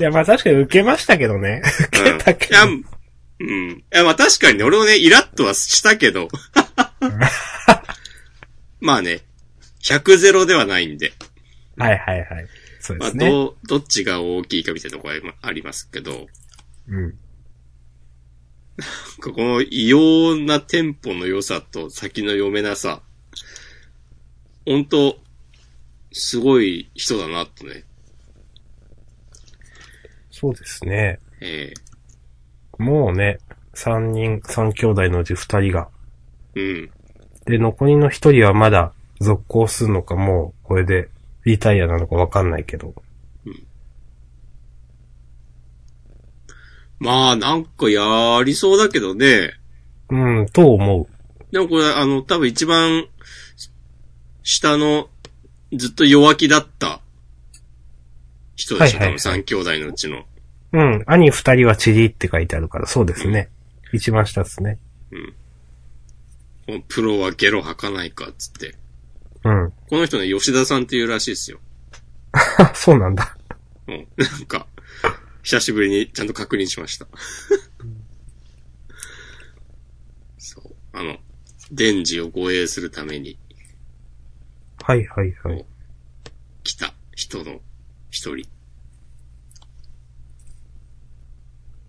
いや、まあ確かに受けましたけどね。受けたけいや、ど。うん。いや、まあ確かにね、俺もね、イラッとはしたけど。まあね、100ゼロではないんで。はいはいはい。そうまあ、ですね。どう、どっちが大きいかみたいなところはありますけど、うん。この異様なテンポの良さと先の読めなさ、本当すごい人だなとね、そうですね。えもうね、三人、三兄弟のうち二人が。えうん。で、残りの一人はまだ続行するのかもう、これでリタイアなのかわかんないけど。まあ、なんかやりそうだけどね。うん、と思う。でもこれ、あの、多分一番、下の、ずっと弱気だった人でしょ、はいはいはい多分三兄弟のうちの。うん、兄二人はチリって書いてあるから、そうですね。一番下ですね。プロはゲロ吐かないか、つって。うん。この人ね、吉田さんっていうらしいですよ。あ、そうなんだ。うん。なんか、久しぶりにちゃんと確認しました。そう。あの、デンジを護衛するためにはいはいはい。来た人の一人。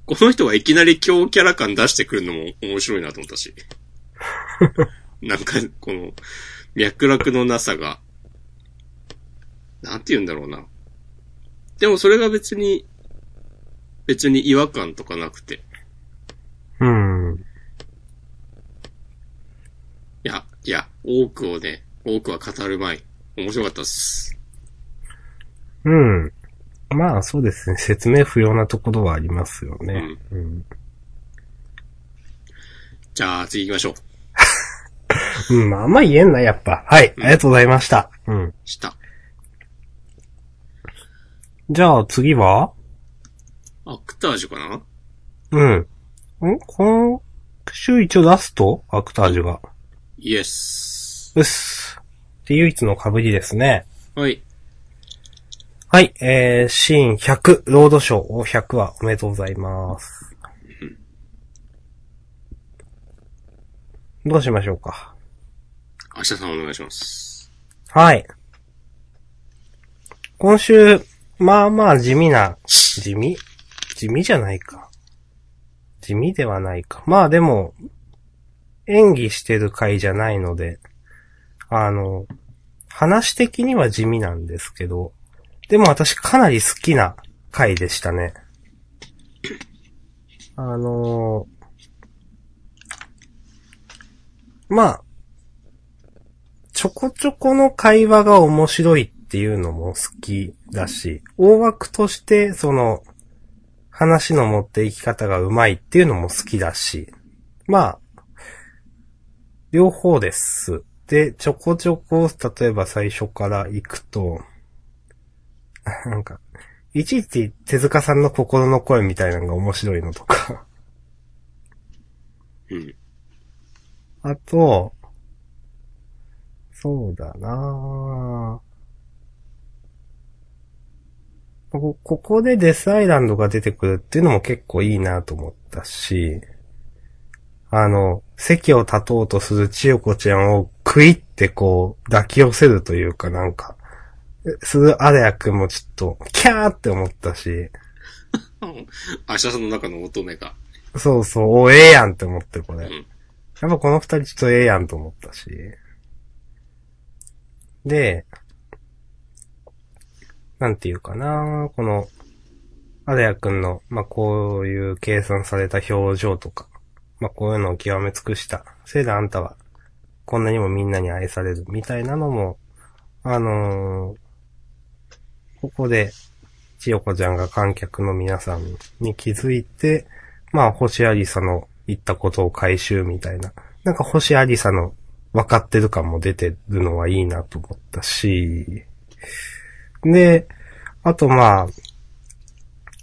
この人がいきなり強キャラ感出してくるのも面白いなと思ったし。なんか、この、脈絡のなさが、なんて言うんだろうな。でもそれが別に、別に違和感とかなくて。いうん。や、いや、多くをね、多くは語る前。面白かったっす。うん。まあそうですね。説明不要なところはありますよね。うん。じゃあ、次行きましょう。うん、まああんま言えんな、やっぱ。はい。ありがとうございました。うん。下。じゃあ次は？アクタージュかな？うん。ん？この週一応ラストアクタージュが。イエス。うっす。で、唯一の被りですね。はい。はい、えー、シーン100、ロードショーを100はおめでとうございます。どうしましょうか？明日さんお願いします。はい。今週、まあまあ地味な、地味？地味じゃないか。地味ではないか。まあでも、演技してる回じゃないので、あの、話的には地味なんですけど、でも私かなり好きな回でしたね。あのまあ、ちょこちょこの会話が面白いっていうのも好きだし、大枠としてその話の持っていき方がうまいっていうのも好きだし、まあ、両方です。で、ちょこちょこ、例えば最初から行くと、なんか、いちいち手塚さんの心の声みたいなのが面白いのとか。うん。あと、そうだなぁこここでデスアイランドが出てくるっていうのも結構いいなと思ったし、あの、席を立とうとする千代子ちゃんをクイってこう抱き寄せるというかなんか、するアレア君もちょっと、キャーって思ったし、明日さんの中の乙女が。そうそう、お、ええやんって思ってこれ。うん。やっぱこの二人ちょっとええやんと思ったし。で、なんていうかなこの、アレヤくんの、まあ、こういう計算された表情とか、まあ、こういうのを極め尽くした。せいであんたは、こんなにもみんなに愛される、みたいなのも、あのーここで、千代子ちゃんが観客の皆さんに気づいて、まあ、星ありさの言ったことを回収みたいな。なんか星ありさの分かってる感も出てるのはいいなと思ったし、で、あとまあ、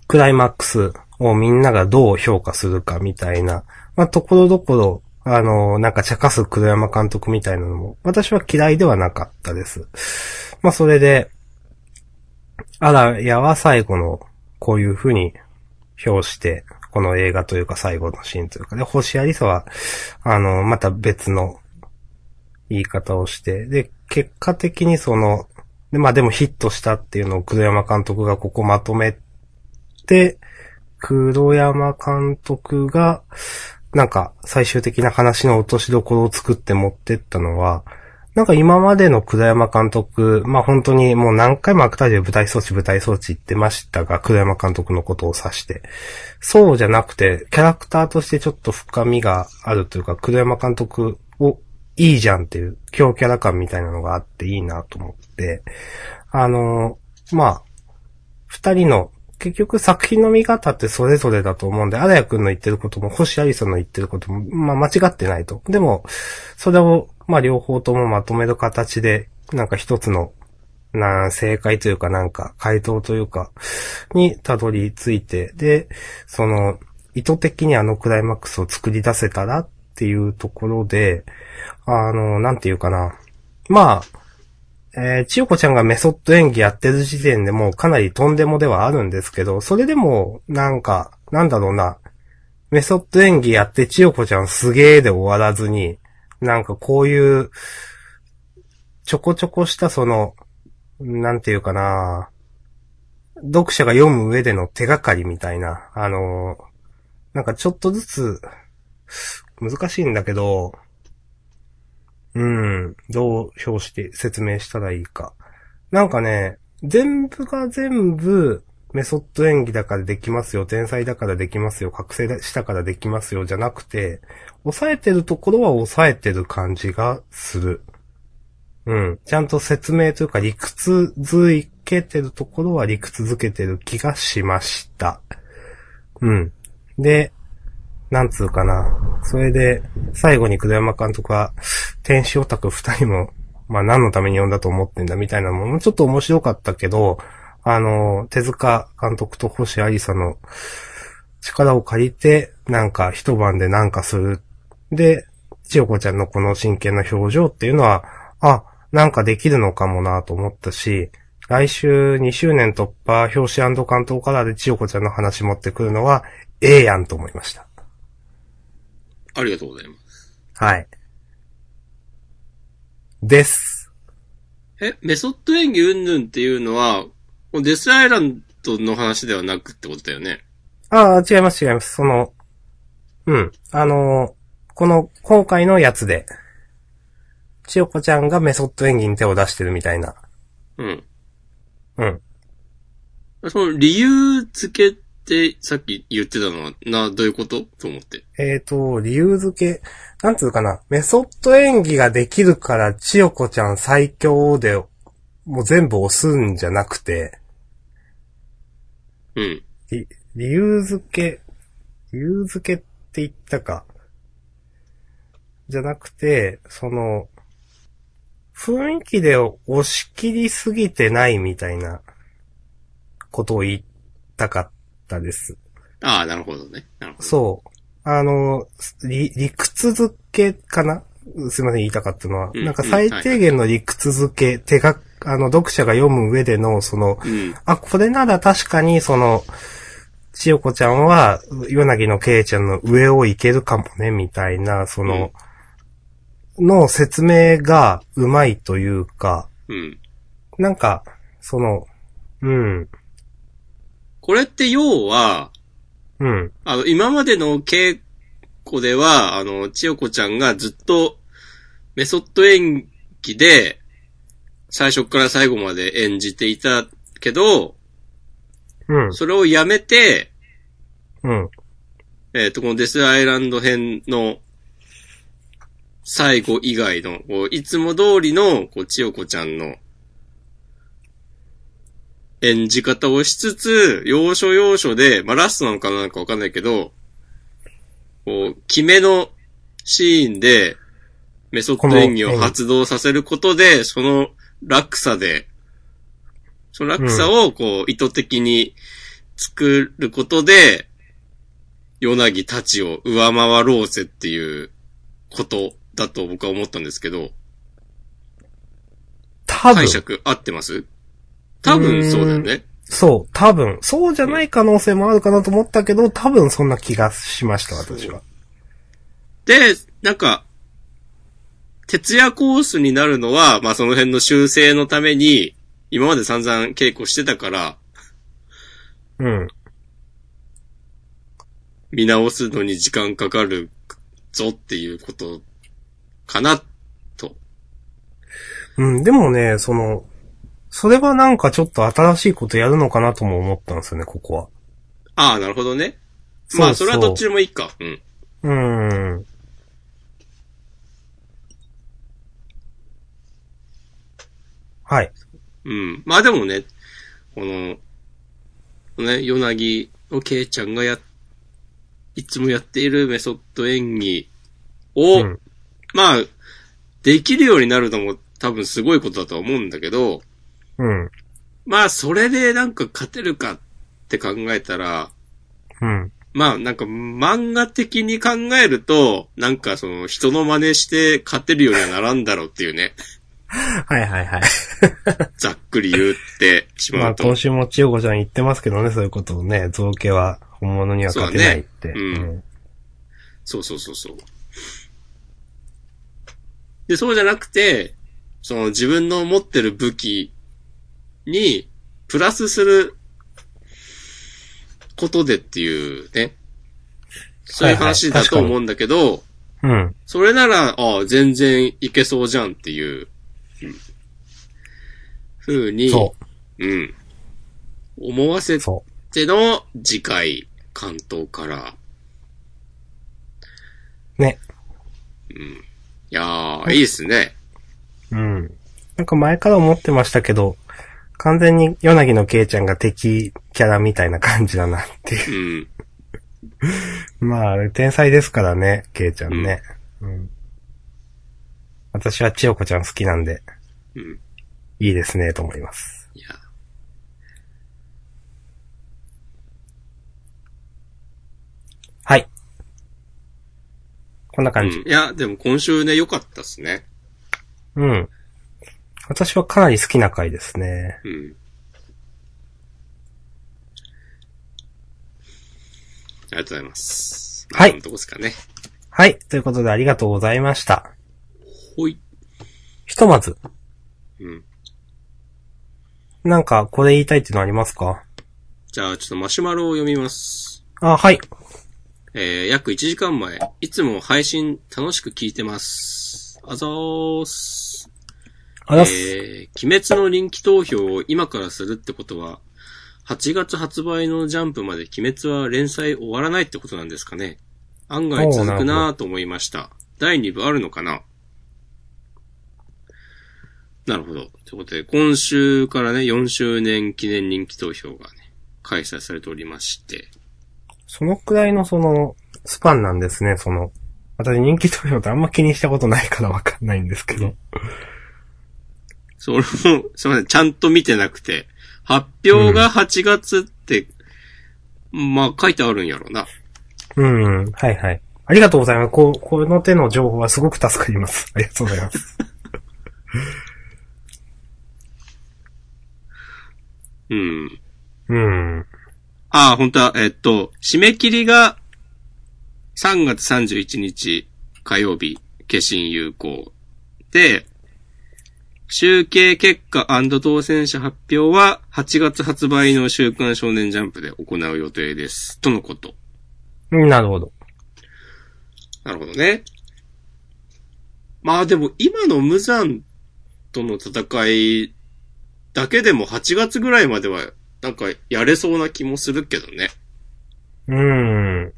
クライマックスをみんながどう評価するかみたいな、まあ、ところどころ、あの、なんか茶化す黒山監督みたいなのも、私は嫌いではなかったです。まあ、それで、あらやは最後の、こういう風に表して、この映画というか最後のシーンというか、で、星ありさは、あの、また別の言い方をして、で、結果的にその、で、まあでもヒットしたっていうのを黒山監督がここまとめて、黒山監督が、なんか最終的な話の落としどころを作って持ってったのは、なんか今までの黒山監督、まあ本当にもう何回もアクターで舞台装置舞台装置言ってましたが、黒山監督のことを指して。そうじゃなくて、キャラクターとしてちょっと深みがあるというか、黒山監督をいいじゃんっていう強キャラ感みたいなのがあっていいなと思って、あの、まあ、二人の結局作品の見方ってそれぞれだと思うんで、荒谷くんの言ってることも、星有さんの言ってることも、まあ間違ってないと。でも、それを、まあ両方ともまとめる形で、なんか一つの、な、正解というかなんか、回答というか、にたどり着いて、で、その、意図的にあのクライマックスを作り出せたらっっていうところで、あの、なんていうかな。まあ、えー、千代子ちゃんがメソッド演技やってる時点でもうかなりとんでもではあるんですけど、それでも、なんか、なんだろうな、メソッド演技やって千代子ちゃんすげーで終わらずに、なんかこういう、ちょこちょこしたその、なんていうかな、読者が読む上での手がかりみたいな、あの、なんかちょっとずつ、難しいんだけど、うん、どう表して説明したらいいか。なんかね、全部が全部、メソッド演技だからできますよ、天才だからできますよ、覚醒したからできますよ、じゃなくて、抑えてるところは抑えてる感じがする。うん。ちゃんと説明というか理屈づけてるところは理屈づけてる気がしました。うん。で、なんつうかな。それで、最後に黒山監督は、天使オタク二人も、まあ何のために呼んだと思ってんだみたいなのちょっと面白かったけど、あの、手塚監督と星ありさの力を借りて、なんか一晩でなんかする。で、千代子ちゃんのこの真剣な表情っていうのは、あ、なんかできるのかもなと思ったし、来週2周年突破表紙関東カラーで千代子ちゃんの話持ってくるのは、ええやんと思いました。ありがとうございます。はい。です。え、メソッド演技云々っていうのは、デスアイランドの話ではなくってことだよね？ああ、違います違います。その、うん。あのーこの、今回のやつで、千代子ちゃんがメソッド演技に手を出してるみたいな。うん。うん。その理由付けってさっき言ってたのは、な、どういうこと？と思って。えっ、と、理由付け、なんつうかな、メソッド演技ができるから千代子ちゃん最強で、もう全部押すんじゃなくて、うん。り理由付け、理由付けって言ったか。じゃなくて、その、雰囲気で押し切りすぎてないみたいなことを言いたかったです。ああ、なるほどね。なるほど。そう。あの、理、理屈付けかな？すいません、言いたかったのは。うんなんか最低限の理屈付け、手が、あの、読者が読む上での、その、うん。あ、これなら確かに、その、千代子ちゃんは、ヨナギのケイちゃんの上をいけるかもね、みたいな、その、の説明がうまいというか、うん。なんか、その、うん、これって要は、うん、あの、今までの稽古では、あの、千代子ちゃんがずっとメソッド演技で、最初から最後まで演じていたけど、うん、それをやめて、うん、えっ、と、このデスアイランド編の最後以外の、こういつも通りの、こう、千代子ちゃんの演じ方をしつつ、要所要所で、まあ、ラストなのかなんかわかんないけど、こう、決めのシーンで、メソッド演技を発動させることで、その落差で、その落差をこう、意図的に作ることで、ヨナギたちを上回ろうぜっていうことだと僕は思ったんですけど、多分。解、釈合ってます？多分そうだよね。そう、多分、そうじゃない可能性もあるかなと思ったけど、多分そんな気がしました、私は。で、なんか、徹夜コースになるのは、まあその辺の修正のために、今まで散々稽古してたから、うん。見直すのに時間かかるぞっていうことかな、と。うん、でもね、その、それはなんかちょっと新しいことやるのかなとも思ったんですよね、ここは。ああ、なるほどね。まあ、それはどっちでもいいか。うん。うーん。はい。うん。まあでもね、この、ね、ヨナギのケイちゃんがや、いつもやっているメソッド演技を、うんまあ、できるようになるのも多分すごいことだとは思うんだけど、うん。まあそれでなんか勝てるかって考えたら、うん。まあなんか漫画的に考えると、なんかその人の真似して勝てるようにはならんだろうっていうね、はいはいはい。ざっくり言ってしまあまうと。今週も千代子ちゃん言ってますけどね、そういうことをね、造形は本物には勝てないって。そうだねうんそうそうそうそう。で、そうじゃなくて、その自分の持ってる武器に、プラスすることでっていうね。そういう話だと思うんだけど、うん。うん。それなら、ああ、全然いけそうじゃんっていう、うんふうに、。そうん。思わせての次回、関東から、う。ね。いやー、いいですね。うん。なんか前から思ってましたけど、完全に柳のケイちゃんが敵キャラみたいな感じだなっていう。うん。まあ、天才ですからね、ケイちゃんね。うん。私は千代子ちゃん好きなんで、うん。いいですね、と思います。いや。はい。こんなう感じ。ん。いや、でも今週ね、良かったっすね。うん。私はかなり好きな回ですね。うん。ありがとうございます。はいこんなとこですかね。はい。ということでありがとうございました。ほい。ひとまず、うん。なんかこれ言いたいっていうのありますか？じゃあ、ちょっとマシュマロを読みます。あ、はい。えー、約1時間前、いつも配信楽しく聞いてます。あざーす。あらす。えー、鬼滅の人気投票を今からするってことは、8月発売のジャンプまで鬼滅は連載終わらないってことなんですかね。案外続くなぁと思いました。第2部あるのかななるほど。ということで、今週からね、4周年記念人気投票がね、開催されておりまして。そのくらいのその、スパンなんですね、その。私人気投票ってあんま気にしたことないからわかんないんですけど。それも、すみません、ちゃんと見てなくて、発表が8月って、まあ書いてあるんやろな。うん、はいはい。ありがとうございます。こう、この手の情報はすごく助かります。ありがとうございます。うん。うん。ああ、本当は、えっと、締め切りが3月31日火曜日、化身有効。で、集計結果当選者発表は8月発売の週刊少年ジャンプで行う予定です。とのこと。うんなるほど。なるほどね。まあでも今の無残との戦いだけでも8月ぐらいまではなんかやれそうな気もするけどね。うん。ん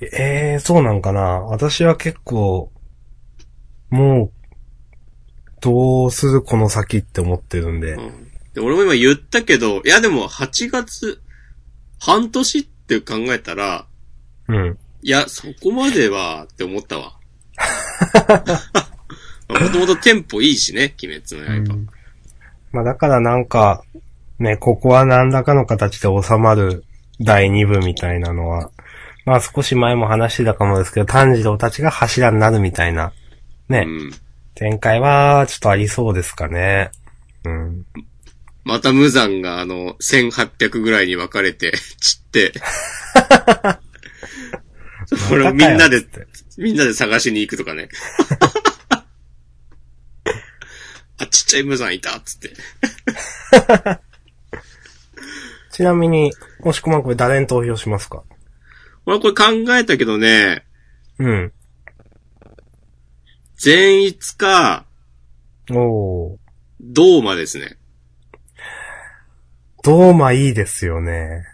ええー、そうなんかな。私は結構、もう、どうするこの先って思ってるんで。うんで俺も今言ったけど、いやでも8月、半年って考えたら、うん。いや、そこまではって思ったわ。もともとテンポいいしね、鬼滅の刃。まあだからなんか、ね、ここは何らかの形で収まる第2部みたいなのは、まあ少し前も話してたかもですけど、炭治郎たちが柱になるみたいな、ね、うん。展開はちょっとありそうですかね。うん。また無残があの、1800ぐらいに分かれて、散って。これをみんなでみんなで探しに行くとかね。あ、ちっちゃい無残いたっつって。ちなみに、もしくはこれ誰に投票しますか？俺これ考えたけどね、うん。善逸か、おー。ドーマですね。ドーマいいですよね。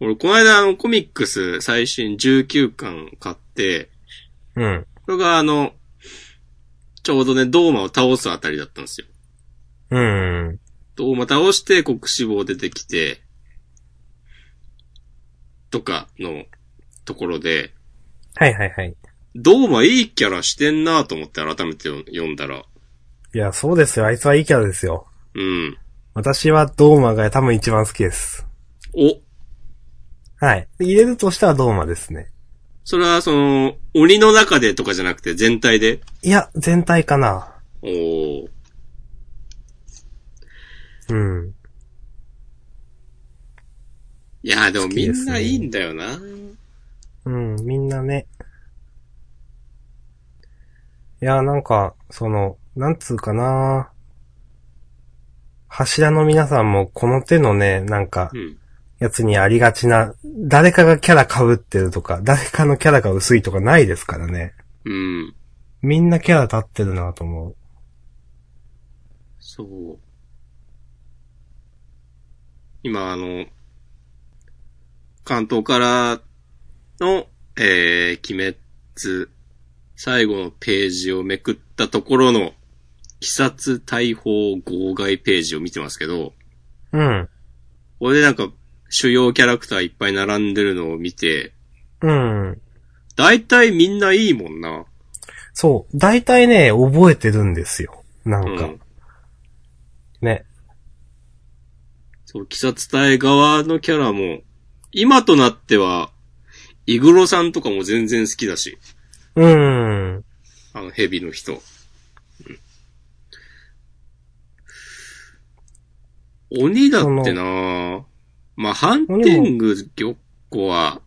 俺、この間あの、コミックス最新19巻買って、うん。これがあの、ちょうどね、ドーマを倒すあたりだったんですよ。うん。ドーマ倒して黒脂肪出てきて、とかのところで、はいはいはい。ドーマいいキャラしてんなと思って改めて読んだら、いや、そうですよ。あいつはいいキャラですよ。うん。私はドーマが多分一番好きです。お、はい。入れるとしたらドーマですね。それはその、鬼の中でとかじゃなくて全体で？いや、全体かな。おー。うん。いや、でもみんないいんだよな。うん、みんなね。いや、なんか、その、なんつうかな柱の皆さんもこの手のね、なんかう、ん。やつにありがちな、誰かがキャラ被ってるとか、誰かのキャラが薄いとかないですからね。うん。みんなキャラ立ってるなと思う。そう。今、あの、関東からの、えー、鬼滅、最後のページをめくったところの、鬼殺大砲号外ページを見てますけど、うん。これでなんか、主要キャラクターいっぱい並んでるのを見て、うん。大体みんないいもんな。そう。大体ね、覚えてるんですよ。なうんか、ん。ね。そう、鬼殺隊側のキャラも、今となっては、イグロさんとかも全然好きだし、うん。あの蛇の人。うん鬼だってなまあ、ハンティング玉子は、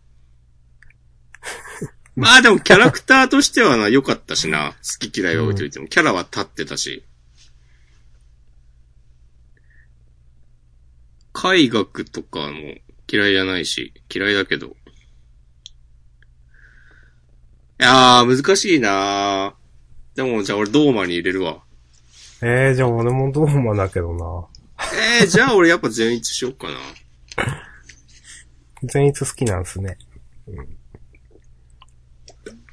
まあでもキャラクターとしてはな、良かったしな。好き嫌いは置いといても、キャラは立ってたし。海学とかも嫌いじゃないし、嫌いだけど。いやー、難しいなでも、じゃあ俺ドーマに入れるわ。えー、じゃあ俺もドーマだけどな。えー、じゃあ俺やっぱ全一しようかな。全員好きなんすね。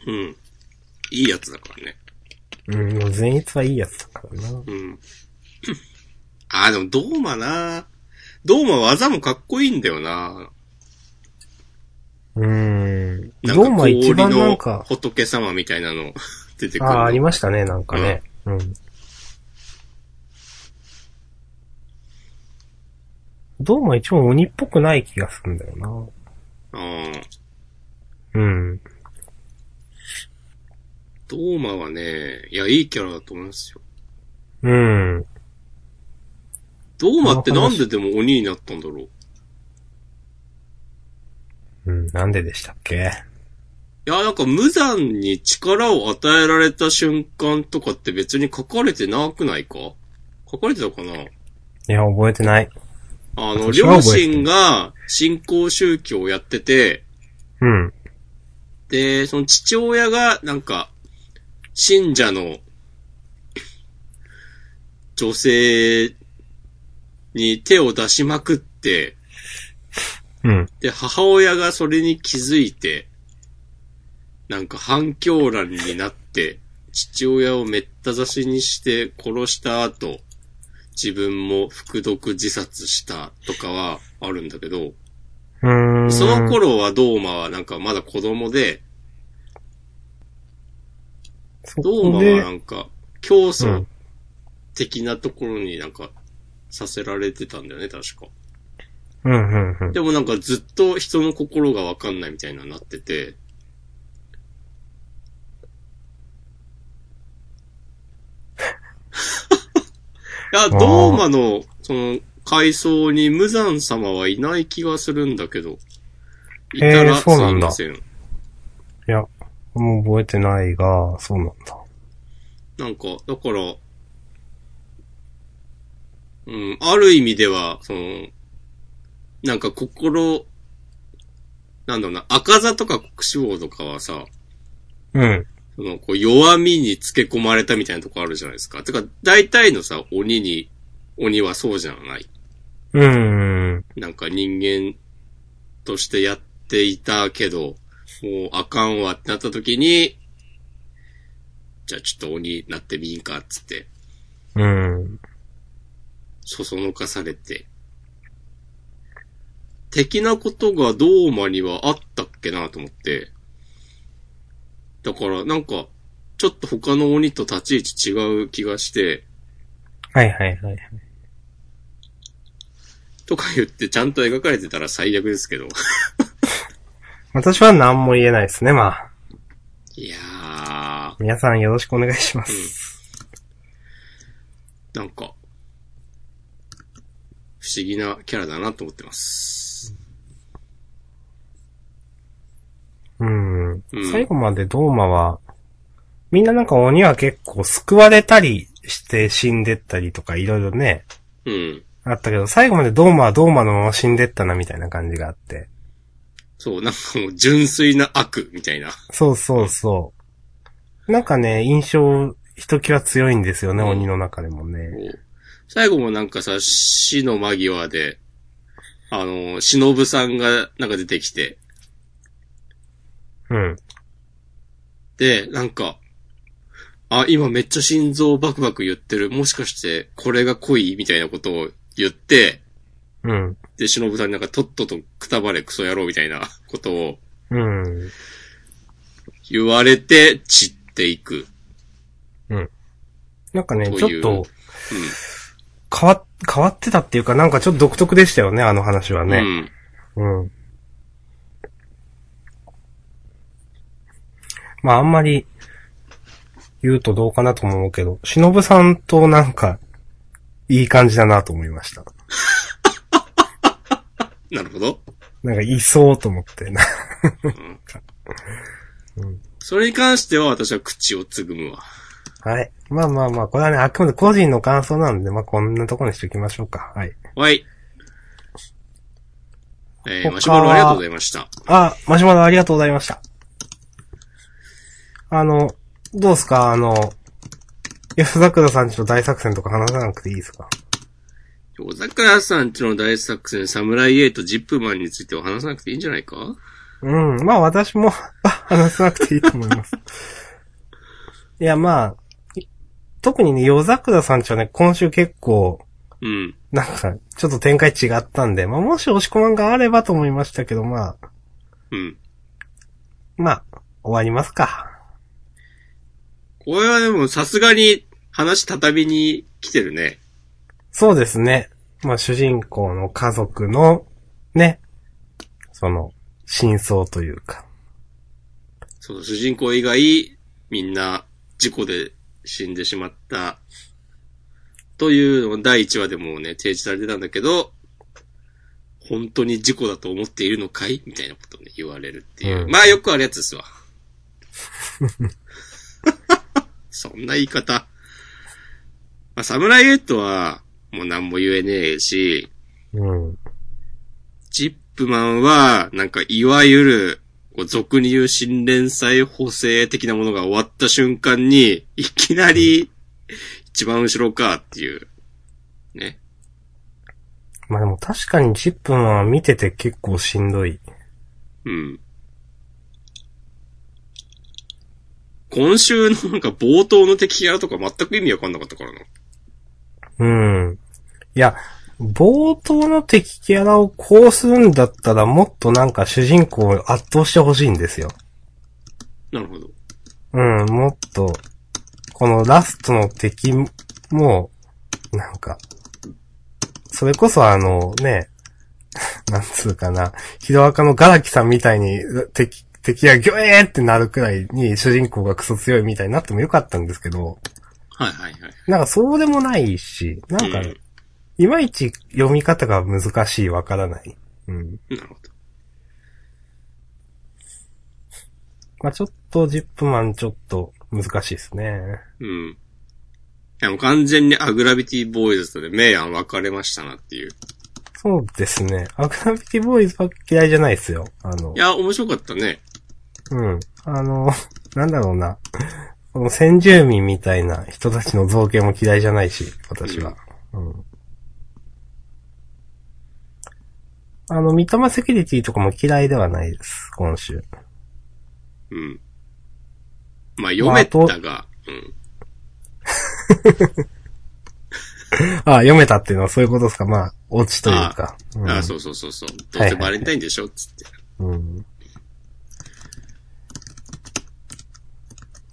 うん。いいやつだからね。うん、もう全員はいいやつだからな。うん。あー、でもドーマなドーマ技もかっこいいんだよなうーん。なんか仏様みたいなの 出てくるの。ああ、ありましたね、なんかね。うん。ドーマ一番鬼っぽくない気がするんだよな。あーうん。ドーマはね、いや、いいキャラだと思いますよ。うん。ドーマってなんででも鬼になったんだろううん、なんででしたっけ？いや、なんか無残に力を与えられた瞬間とかって別に書かれてなくないか？書かれてたかな？いや、覚えてない。あの、両親が信仰宗教をやってて、うん。で、その父親がなんか、信者の女性に手を出しまくって、うん。で、母親がそれに気づいて、なんか反響乱になって、父親をめった刺しにして殺した後、自分も服毒自殺したとかはあるんだけど。その頃はドーマはなんかまだ子供で、そドーマはなんか競う争ん。的なところになんかさせられてたんだよね、確か。うん、うん、うん。でもなんかずっと人の心がわかんないみたいななってて、いや、ドーマの、その、階層に無惨様はいない気がするんだけど。いたへらーそうなんだ。いや、もう覚えてないが、そうなんだ。なんか、だから、うん、ある意味では、その、なんか心、なんだろうな、赤座とか黒死亡とかはさ、うん。そのこう弱みにつけ込まれたみたいなとこあるじゃないですか。てか、大体のさ、鬼に、鬼はそうじゃない。うーん。なんか人間としてやっていたけど、もうあかんわってなった時に、じゃあちょっと鬼になってみんかっつって、うん。そそのかされて、的なことがドーマにはあったっけなと思って、だからなんか、ちょっと他の鬼と立ち位置違う気がして、はいはいはいはい。とか言ってちゃんと描かれてたら最悪ですけど。私は何も言えないですね、まあ。いやー、皆さんよろしくお願いします。なんか、不思議なキャラだなと思ってます。うん。うん最後までドーマは、みんななんか鬼は結構救われたりして死んでったりとかいろいろね、うん。あったけど、最後までドーマはドーマのまま死んでったなみたいな感じがあって。そう、なんかもう純粋な悪みたいな。そうそうそう。なんかね、印象、ひときわ強いんですよね、うん鬼の中でもね。最後もなんかさ、死の間際で、あの、忍さんがなんか出てきて、うん。で、なんか、あ、今めっちゃ心臓バクバク言ってる。もしかして、これが恋みたいなことを言って、うん。で、忍さんになんかとっととくたばれクソ野郎みたいなことをうん。言われて散っていく。なんかね、というちょっと、うん。変わ、変わってたっていうか、なんかちょっと独特でしたよね、あの話はね。うん。うん。まああんまり言うとどうかなとも思うけど、忍さんとなんか、いい感じだなと思いました。なるほど。なんかいそうと思ってな。それに関しては私は口をつぐむわ。はい。まあまあまあ、これはね、あくまで個人の感想なんで、まあこんなところにしておきましょうか。はい。はい。えー、他マシュマロありがとうございました。あ、マシュマロありがとうございました。あの、どうすか？あの、安桜さんちの大作戦とか話さなくていいですか？小桜さんちの大作戦、サムライエイト、ジップマンについては話さなくていいんじゃないか？うん。まあ私もあ 話さなくていいと思います。いやまあ、い特にね、夜桜さんちはね、今週結構、うん。なんか、ちょっと展開違ったんで、まあもし押し込まんがあればと思いましたけど、まあ、うん。まあ、終わりますか。これはでもさすがに話畳に来てるね。そうですね。まあ主人公の家族の、ね、その、真相というか。そう、主人公以外、みんな事故で死んでしまった。というのを第1話でもね、提示されてたんだけど、本当に事故だと思っているのかい？みたいなことをね、言われるっていう。うんまあよくあるやつですわ。そんな言い方。まあ、サムライエットは、もう何も言えねえし、うん。ジップマンは、なんか、いわゆる、こう俗に言う新連載補正的なものが終わった瞬間に、いきなり、一番後ろかっていう。ね。まあでも確かにジップマンは見てて結構しんどい。うん。今週のなんか冒頭の敵キャラとか全く意味わかんなかったからな。うん。いや、冒頭の敵キャラをこうするんだったらもっとなんか主人公を圧倒してほしいんですよ。なるほど。うん、もっと、このラストの敵も、なんか、それこそあのね、なんつうかな、ヒロアカのガラキさんみたいに敵、敵がギョエーってなるくらいに主人公がクソ強いみたいになってもよかったんですけど、はいはいはい。なんかそうでもないし、なんか、うんいまいち読み方が難しい、わからない。うん。なるほど。まあちょっとジップマンちょっと難しいですね。うん。いやもう完全にアグラビティボーイズとで明暗分かれましたなっていう。そうですね。アグラビティボーイズは嫌いじゃないですよ。あのい、や、面白かったね。うん。あの、なんだろうな。この先住民みたいな人たちの造形も嫌いじゃないし、私は。うん。あの、三笘セキュリティとかも嫌いではないです、今週。うん。まあ、読めたが、うん。あ読めたっていうのはそういうことですかまあ、オチというか。うんあそうそうそうそう。どうせバレンタインでしょつって。うん。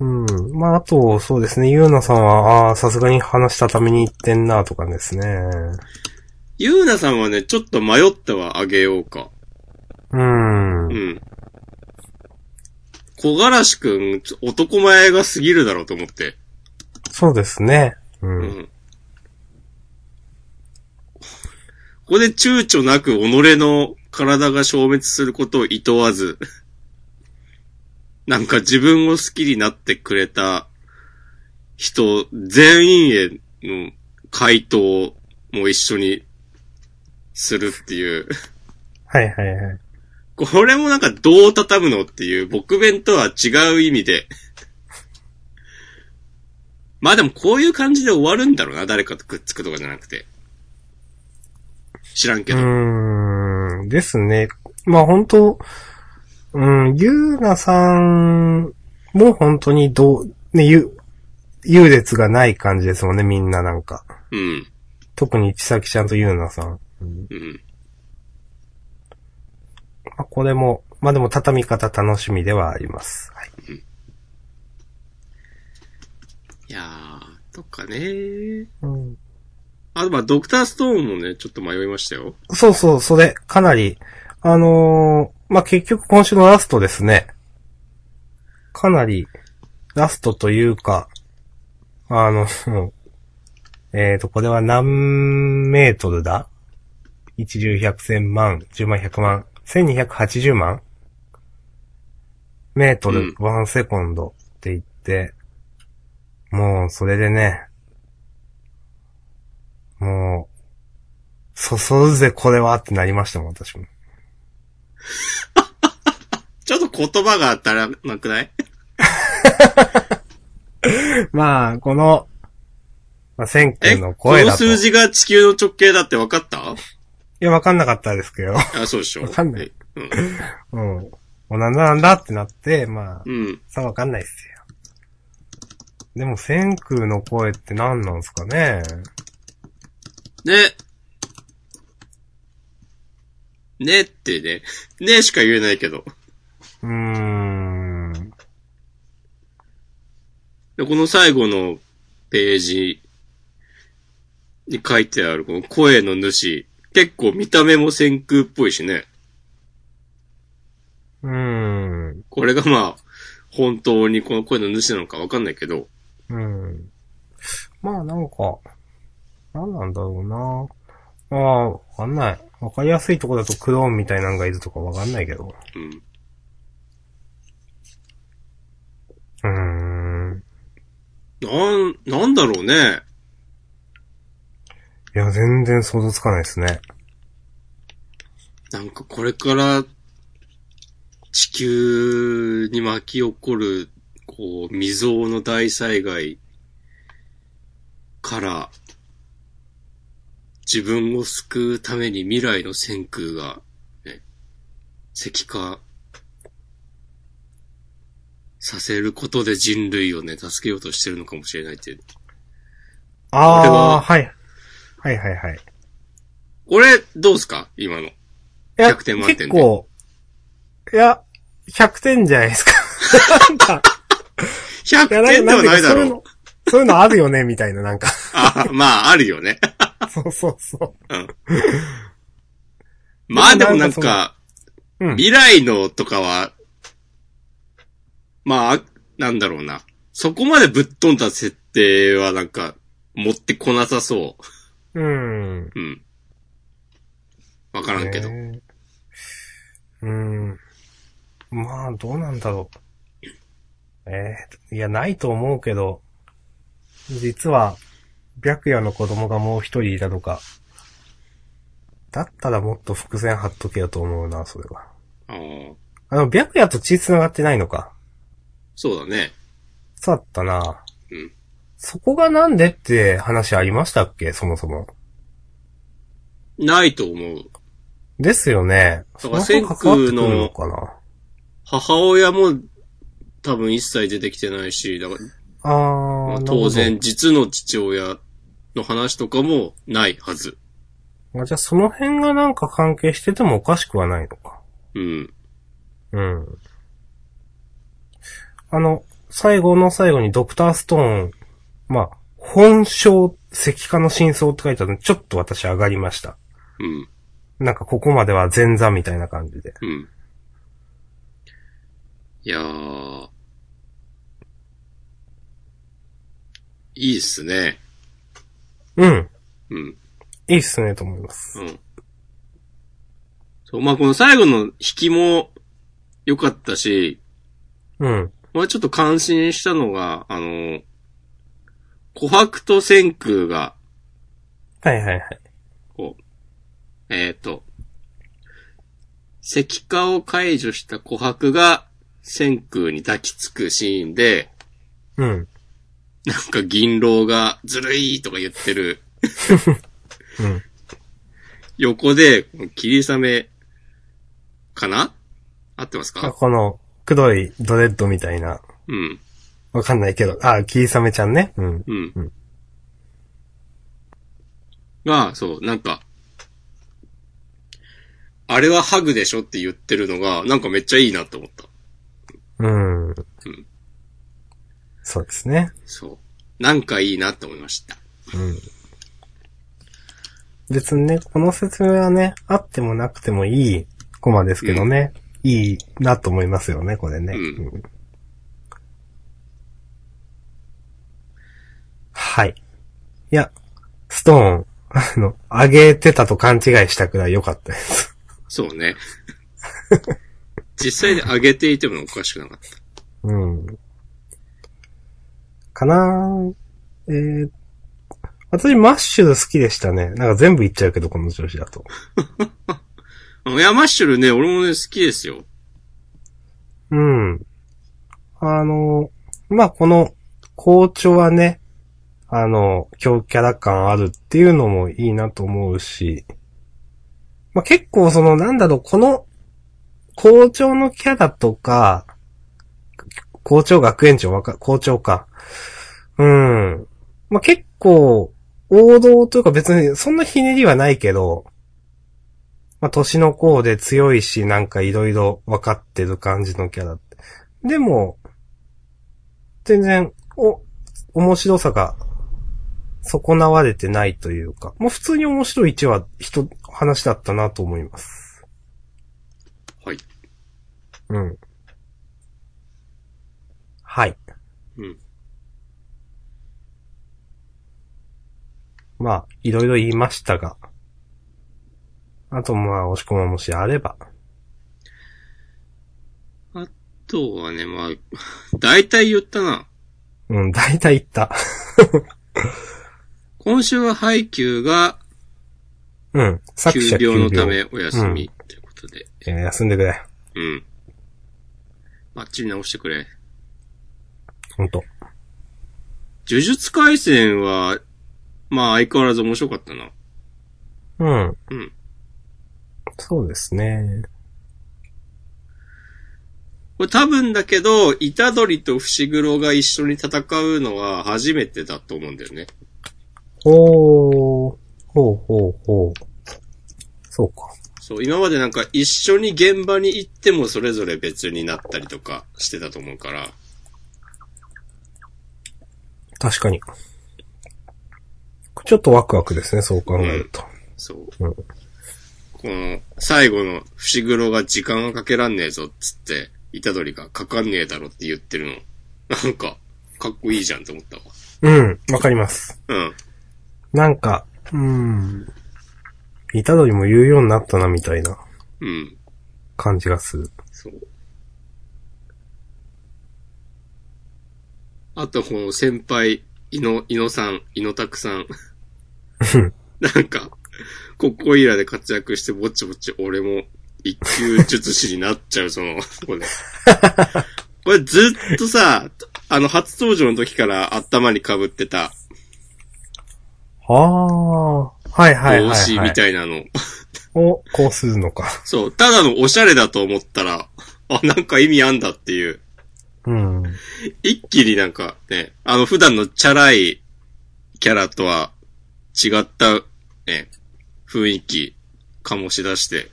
うん。まあ、あと、そうですね、ゆうなさんは、ああ、さすがに話したために言ってんな、とかですね。ゆうなさんはね、ちょっと迷ったわ、あげようか。うんう。ん。小柄しくん、男前が過ぎるだろうと思って。そうですね。う。うんん。ここで躊躇なく己の体が消滅することを厭わず、なんか自分を好きになってくれた人全員への回答も一緒にするっていう。はいはいはい。これもなんかどう畳むのっていう、僕弁とは違う意味で。まあでもこういう感じで終わるんだろうな、誰かとくっつくとかじゃなくて。知らんけうど。ーん。ですね。まあ本当うん、ゆうなさんも本当にどう、ね、ゆ、優劣がない感じですもんね、みんななんか。うん。特にちさきちゃんとゆうなさん。うんうん。まあ、これも、まあでも畳み方楽しみではあります。はい。いやー、とかねうん、あとまあドクターストーンもね、ちょっと迷いましたよ。そうそう、それ、かなり、あのーまあ、結局今週のラストですね。かなり、ラストというか、あの、えーと、これは何メートルだ？一十百千万、十万百万、千二百八十万？メートルうん、ワンセコンドって言って、もう、それでね、もう、そそるぜ、これはってなりましたもん、私も。ちょっと言葉が足らなくない？まあ、この、まあ、千え、空のこの声だと。い数字が地球の直径だって分かった？や、わかんなかったですけど。あ、そうでしょ。わかんないえ。うん。うん。おなんだなんだってなって、まあ、うん。さ、わかんないっすよ。でも、千空の声って何なんすかね？ね。ねってね。ねしか言えないけど。うーん。でこの最後のページに書いてあるこの声の主、結構見た目も先空っぽいしね。うーん。これがまあ、本当にこの声の主なのかわかんないけど。うん。まあ、なんか、何なんだろうなああ、わかんない。わかりやすいとこだとクローンみたいなのがいるとかわかんないけど。うん。うーん。なん、なんだろうね。いや、全然想像つかないですね。なんかこれから、地球に巻き起こる、こう、未曾有の大災害から、自分を救うために未来の先空が、ね、石化させることで人類をね、助けようとしてるのかもしれないっていう。ああ、はい。はいはいはい。これ、どうすか？今の。いや、100点満点で結構、いや、100点じゃないですか。なんか、100いや、なん点ではないだろう。そういうの、そういうのあるよね、みたいな、なんか。あ、まあ、あるよね。そうそうそうん。まあでもなんか、う。うん。未来のとかは、まあ、なんだろうな。そこまでぶっ飛んだ設定はなんか、持ってこなさそうん。う。うん。わからんけど。ねうん。まあ、どうなんだろう。えー、いや、ないと思うけど、実は、白夜の子供がもう一人いたとか。だったらもっと伏線張っとけよと思うな、それは。あーあの、白夜と血繋がってないのか。そうだね。そうだったな。うん。そこがなんでって話ありましたっけそもそも。ないと思う。ですよね。だからその辺関わってくるのかな。母親も多分一切出てきてないし、だから、あー、なるほど当然。実の父親の話とかもないはず。あじゃあその辺がなんか関係しててもおかしくはないのか。うん。うん。あの、最後の最後にドクターストーン、まあ、本性石化の真相って書いてあるのでちょっと私上がりました。うん。なんかここまでは前座みたいな感じで。うん。いやー。いいっすね。うん。うん。いいっすね、と思います。うん。そう、まあ、この最後の引きも良かったし、うん。まあ、ちょっと感心したのが、あの、琥珀と千空が、はいはいはい。こう、えっ、と、石化を解除した琥珀が千空に抱きつくシーンで、うん。なんか銀狼がずるいとか言ってるうん。横で、霧雨かな？合ってますあか？この、黒いドレッドみたいな、うん。わかんないけど、あ、キリサメちゃんね。うん。うん。うんが、そう、なんか、あれはハグでしょって言ってるのが、なんかめっちゃいいなって思った。うん。そうですね。そう。なんかいいなって思いました。うん。別にね、この説明はね、あってもなくてもいいコマですけどね。いいなと思いますよね、これね。うんはい。いや、ストーン、あの、上げてたと勘違いしたくらい良かったです。そうね。実際に上げていてもおかしくなかった。うん。かなーえー、私マッシュル好きでしたね。なんか全部言っちゃうけど、この調子だと。あの、ヤマッシュルね、俺もね、好きですよ。うん。あの、まあ、この、校長はね、あの、強キャラ感あるっていうのもいいなと思うし、まあ、結構その、なんだろう、この、校長のキャラとか、校長学園長わか、校長か。うん。まあ、結構、王道というか別にそんなひねりはないけど、まあ、年の子で強いし、なんかいろいろ分かってる感じのキャラ。でも、全然、お、面白さが、損なわれてないというか、もう普通に面白い一話、人、話だったなと思います。はい。うん。はい。うん。まあ、いろいろ言いましたが。あとまあ、押し込まもしあれば。あとはね、まあ、大体言ったな。うん、大体言った。今週はハイキューがうん。作者休病のため休お休みということで。病いや休んでくれ。うん。バッチリ直してくれ。ほんと。呪術回戦は、まあ相変わらず面白かったな。うん。うん。そうですね。これ多分だけど、虎杖と伏黒が一緒に戦うのは初めてだと思うんだよね。ほー。ほうほうほう。そうか。そう、今までなんか一緒に現場に行ってもそれぞれ別になったりとかしてたと思うから。確かに。ちょっとワクワクですね、そう考えると。そう。うんこの、最後の伏黒が時間がかけらんねえぞっつって、虎杖がかかんねえだろって言ってるの。なんか、かっこいいじゃんって思ったわ。うん、わかります。うん。なんか、うん。イタドリも言うようになったな、みたいなうん。感じがする。そう。あと、この先輩、いの、いのさん、いのたくさん。なんか、ここいらで活躍してぼちぼち俺も一級術師になっちゃう、その、ここで。これずっとさ、あの、初登場の時から頭に被ってたああ。はいはいはい、はい。帽子みたいなの。を、こうするのか。そう、ただのおしゃれだと思ったら、あ、なんか意味あんだっていう。うん。一気になんかね、あの普段のチャラいキャラとは違ったね、雰囲気醸し出して、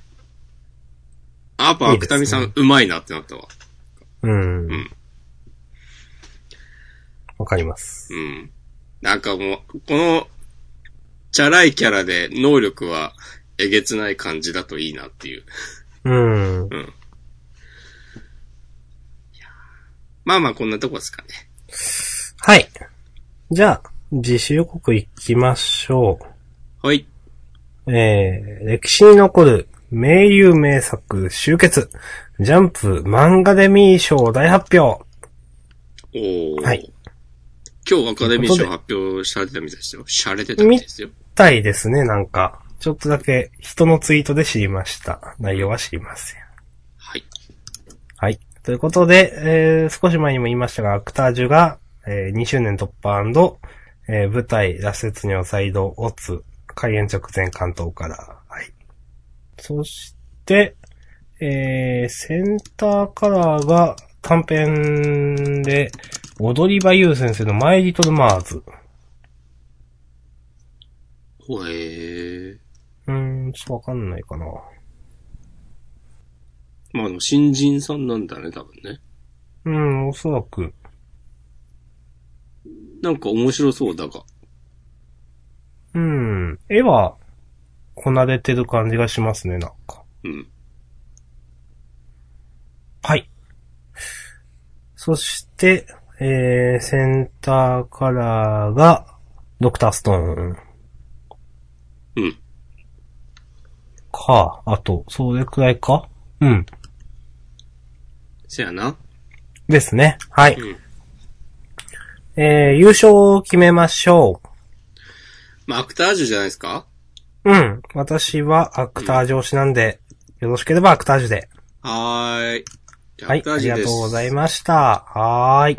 あやっぱいいですね芥見さんうまいなってなったわ。うん。んわかります。うん。なんかもう、この、チャラいキャラで能力はえげつない感じだといいなっていう。うん。うん。まあまあこんなとこですかね。はい。じゃあ、自主予告行きましょはい。う。えー、歴史に残る名優名作集結。ジャンプ漫画デミー賞大発表。おー。はい。今日アカデミー賞発表されてたみたいですよ。しゃれてたみたいですよ。たいですね、なんか。ちょっとだけ人のツイートで知りました。内容は知りません。はい。はい。ということで、えー、少し前にも言いましたが、アクタージュが、えー、2周年突破えー、舞台、ラスツニョサイド、オツ、開演直前関東から。はい。そして、えー、センターカラーが短編で、踊り場優先生のマイリトルマーズ。ほえー。うーん、ちょっとわかんないかな。まあ、あの、新人さんなんだね、多分ね。うん、おそらく。なんか面白そうだが。うん。絵は、こなれてる感じがしますね、なんか。うん。はい。そして、えー、センターカラーが、ドクターストーン。うん。か、あと、それくらいか？うん。せやな。ですね。はい。うん。えー、優勝を決めましょまあ、アクタージュじゃないですか？う。うん。私はアクタージュ推しなんで、よろしければアクタージュで。はーい。はい。ありがとうございました。はーい。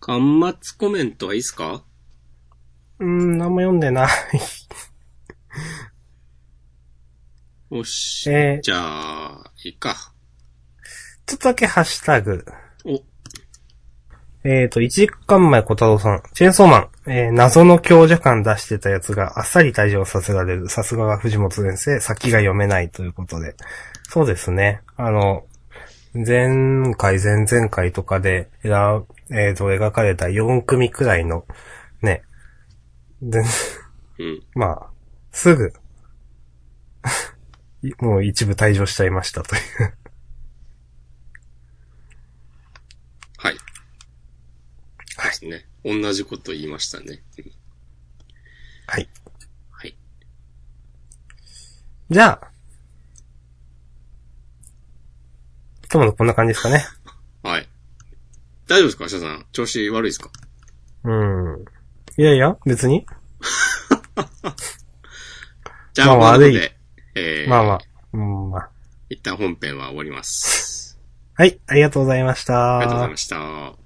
端末コメントはいいっすか？うーん、何も読んでない。よし。えーじゃあ、いいか。ちょっとだけハッシュタグ。お、えっ、と、一時間前小太郎さん、チェーンソーマン、えー謎の強者感出してたやつがあっさり退場させられる。さすがは藤本先生、先が読めないということで。そうですね。あの、前回、前々回とかで、えらえーと、描かれた4組くらいの、ね。で、うん。まあ、すぐ、もう一部退場しちゃいましたという。はい。ですね。同じこと言いましたね。うんはい。はい。じゃあ、ひとまずこんな感じですかね。はい。大丈夫ですか？シャさん。調子悪いですか？うん。いやいや、別に。じゃあ、まあ悪いで、えー、まあまあ。うん、まあ。一旦本編は終わります。はい、ありがとうございました。ありがとうございました。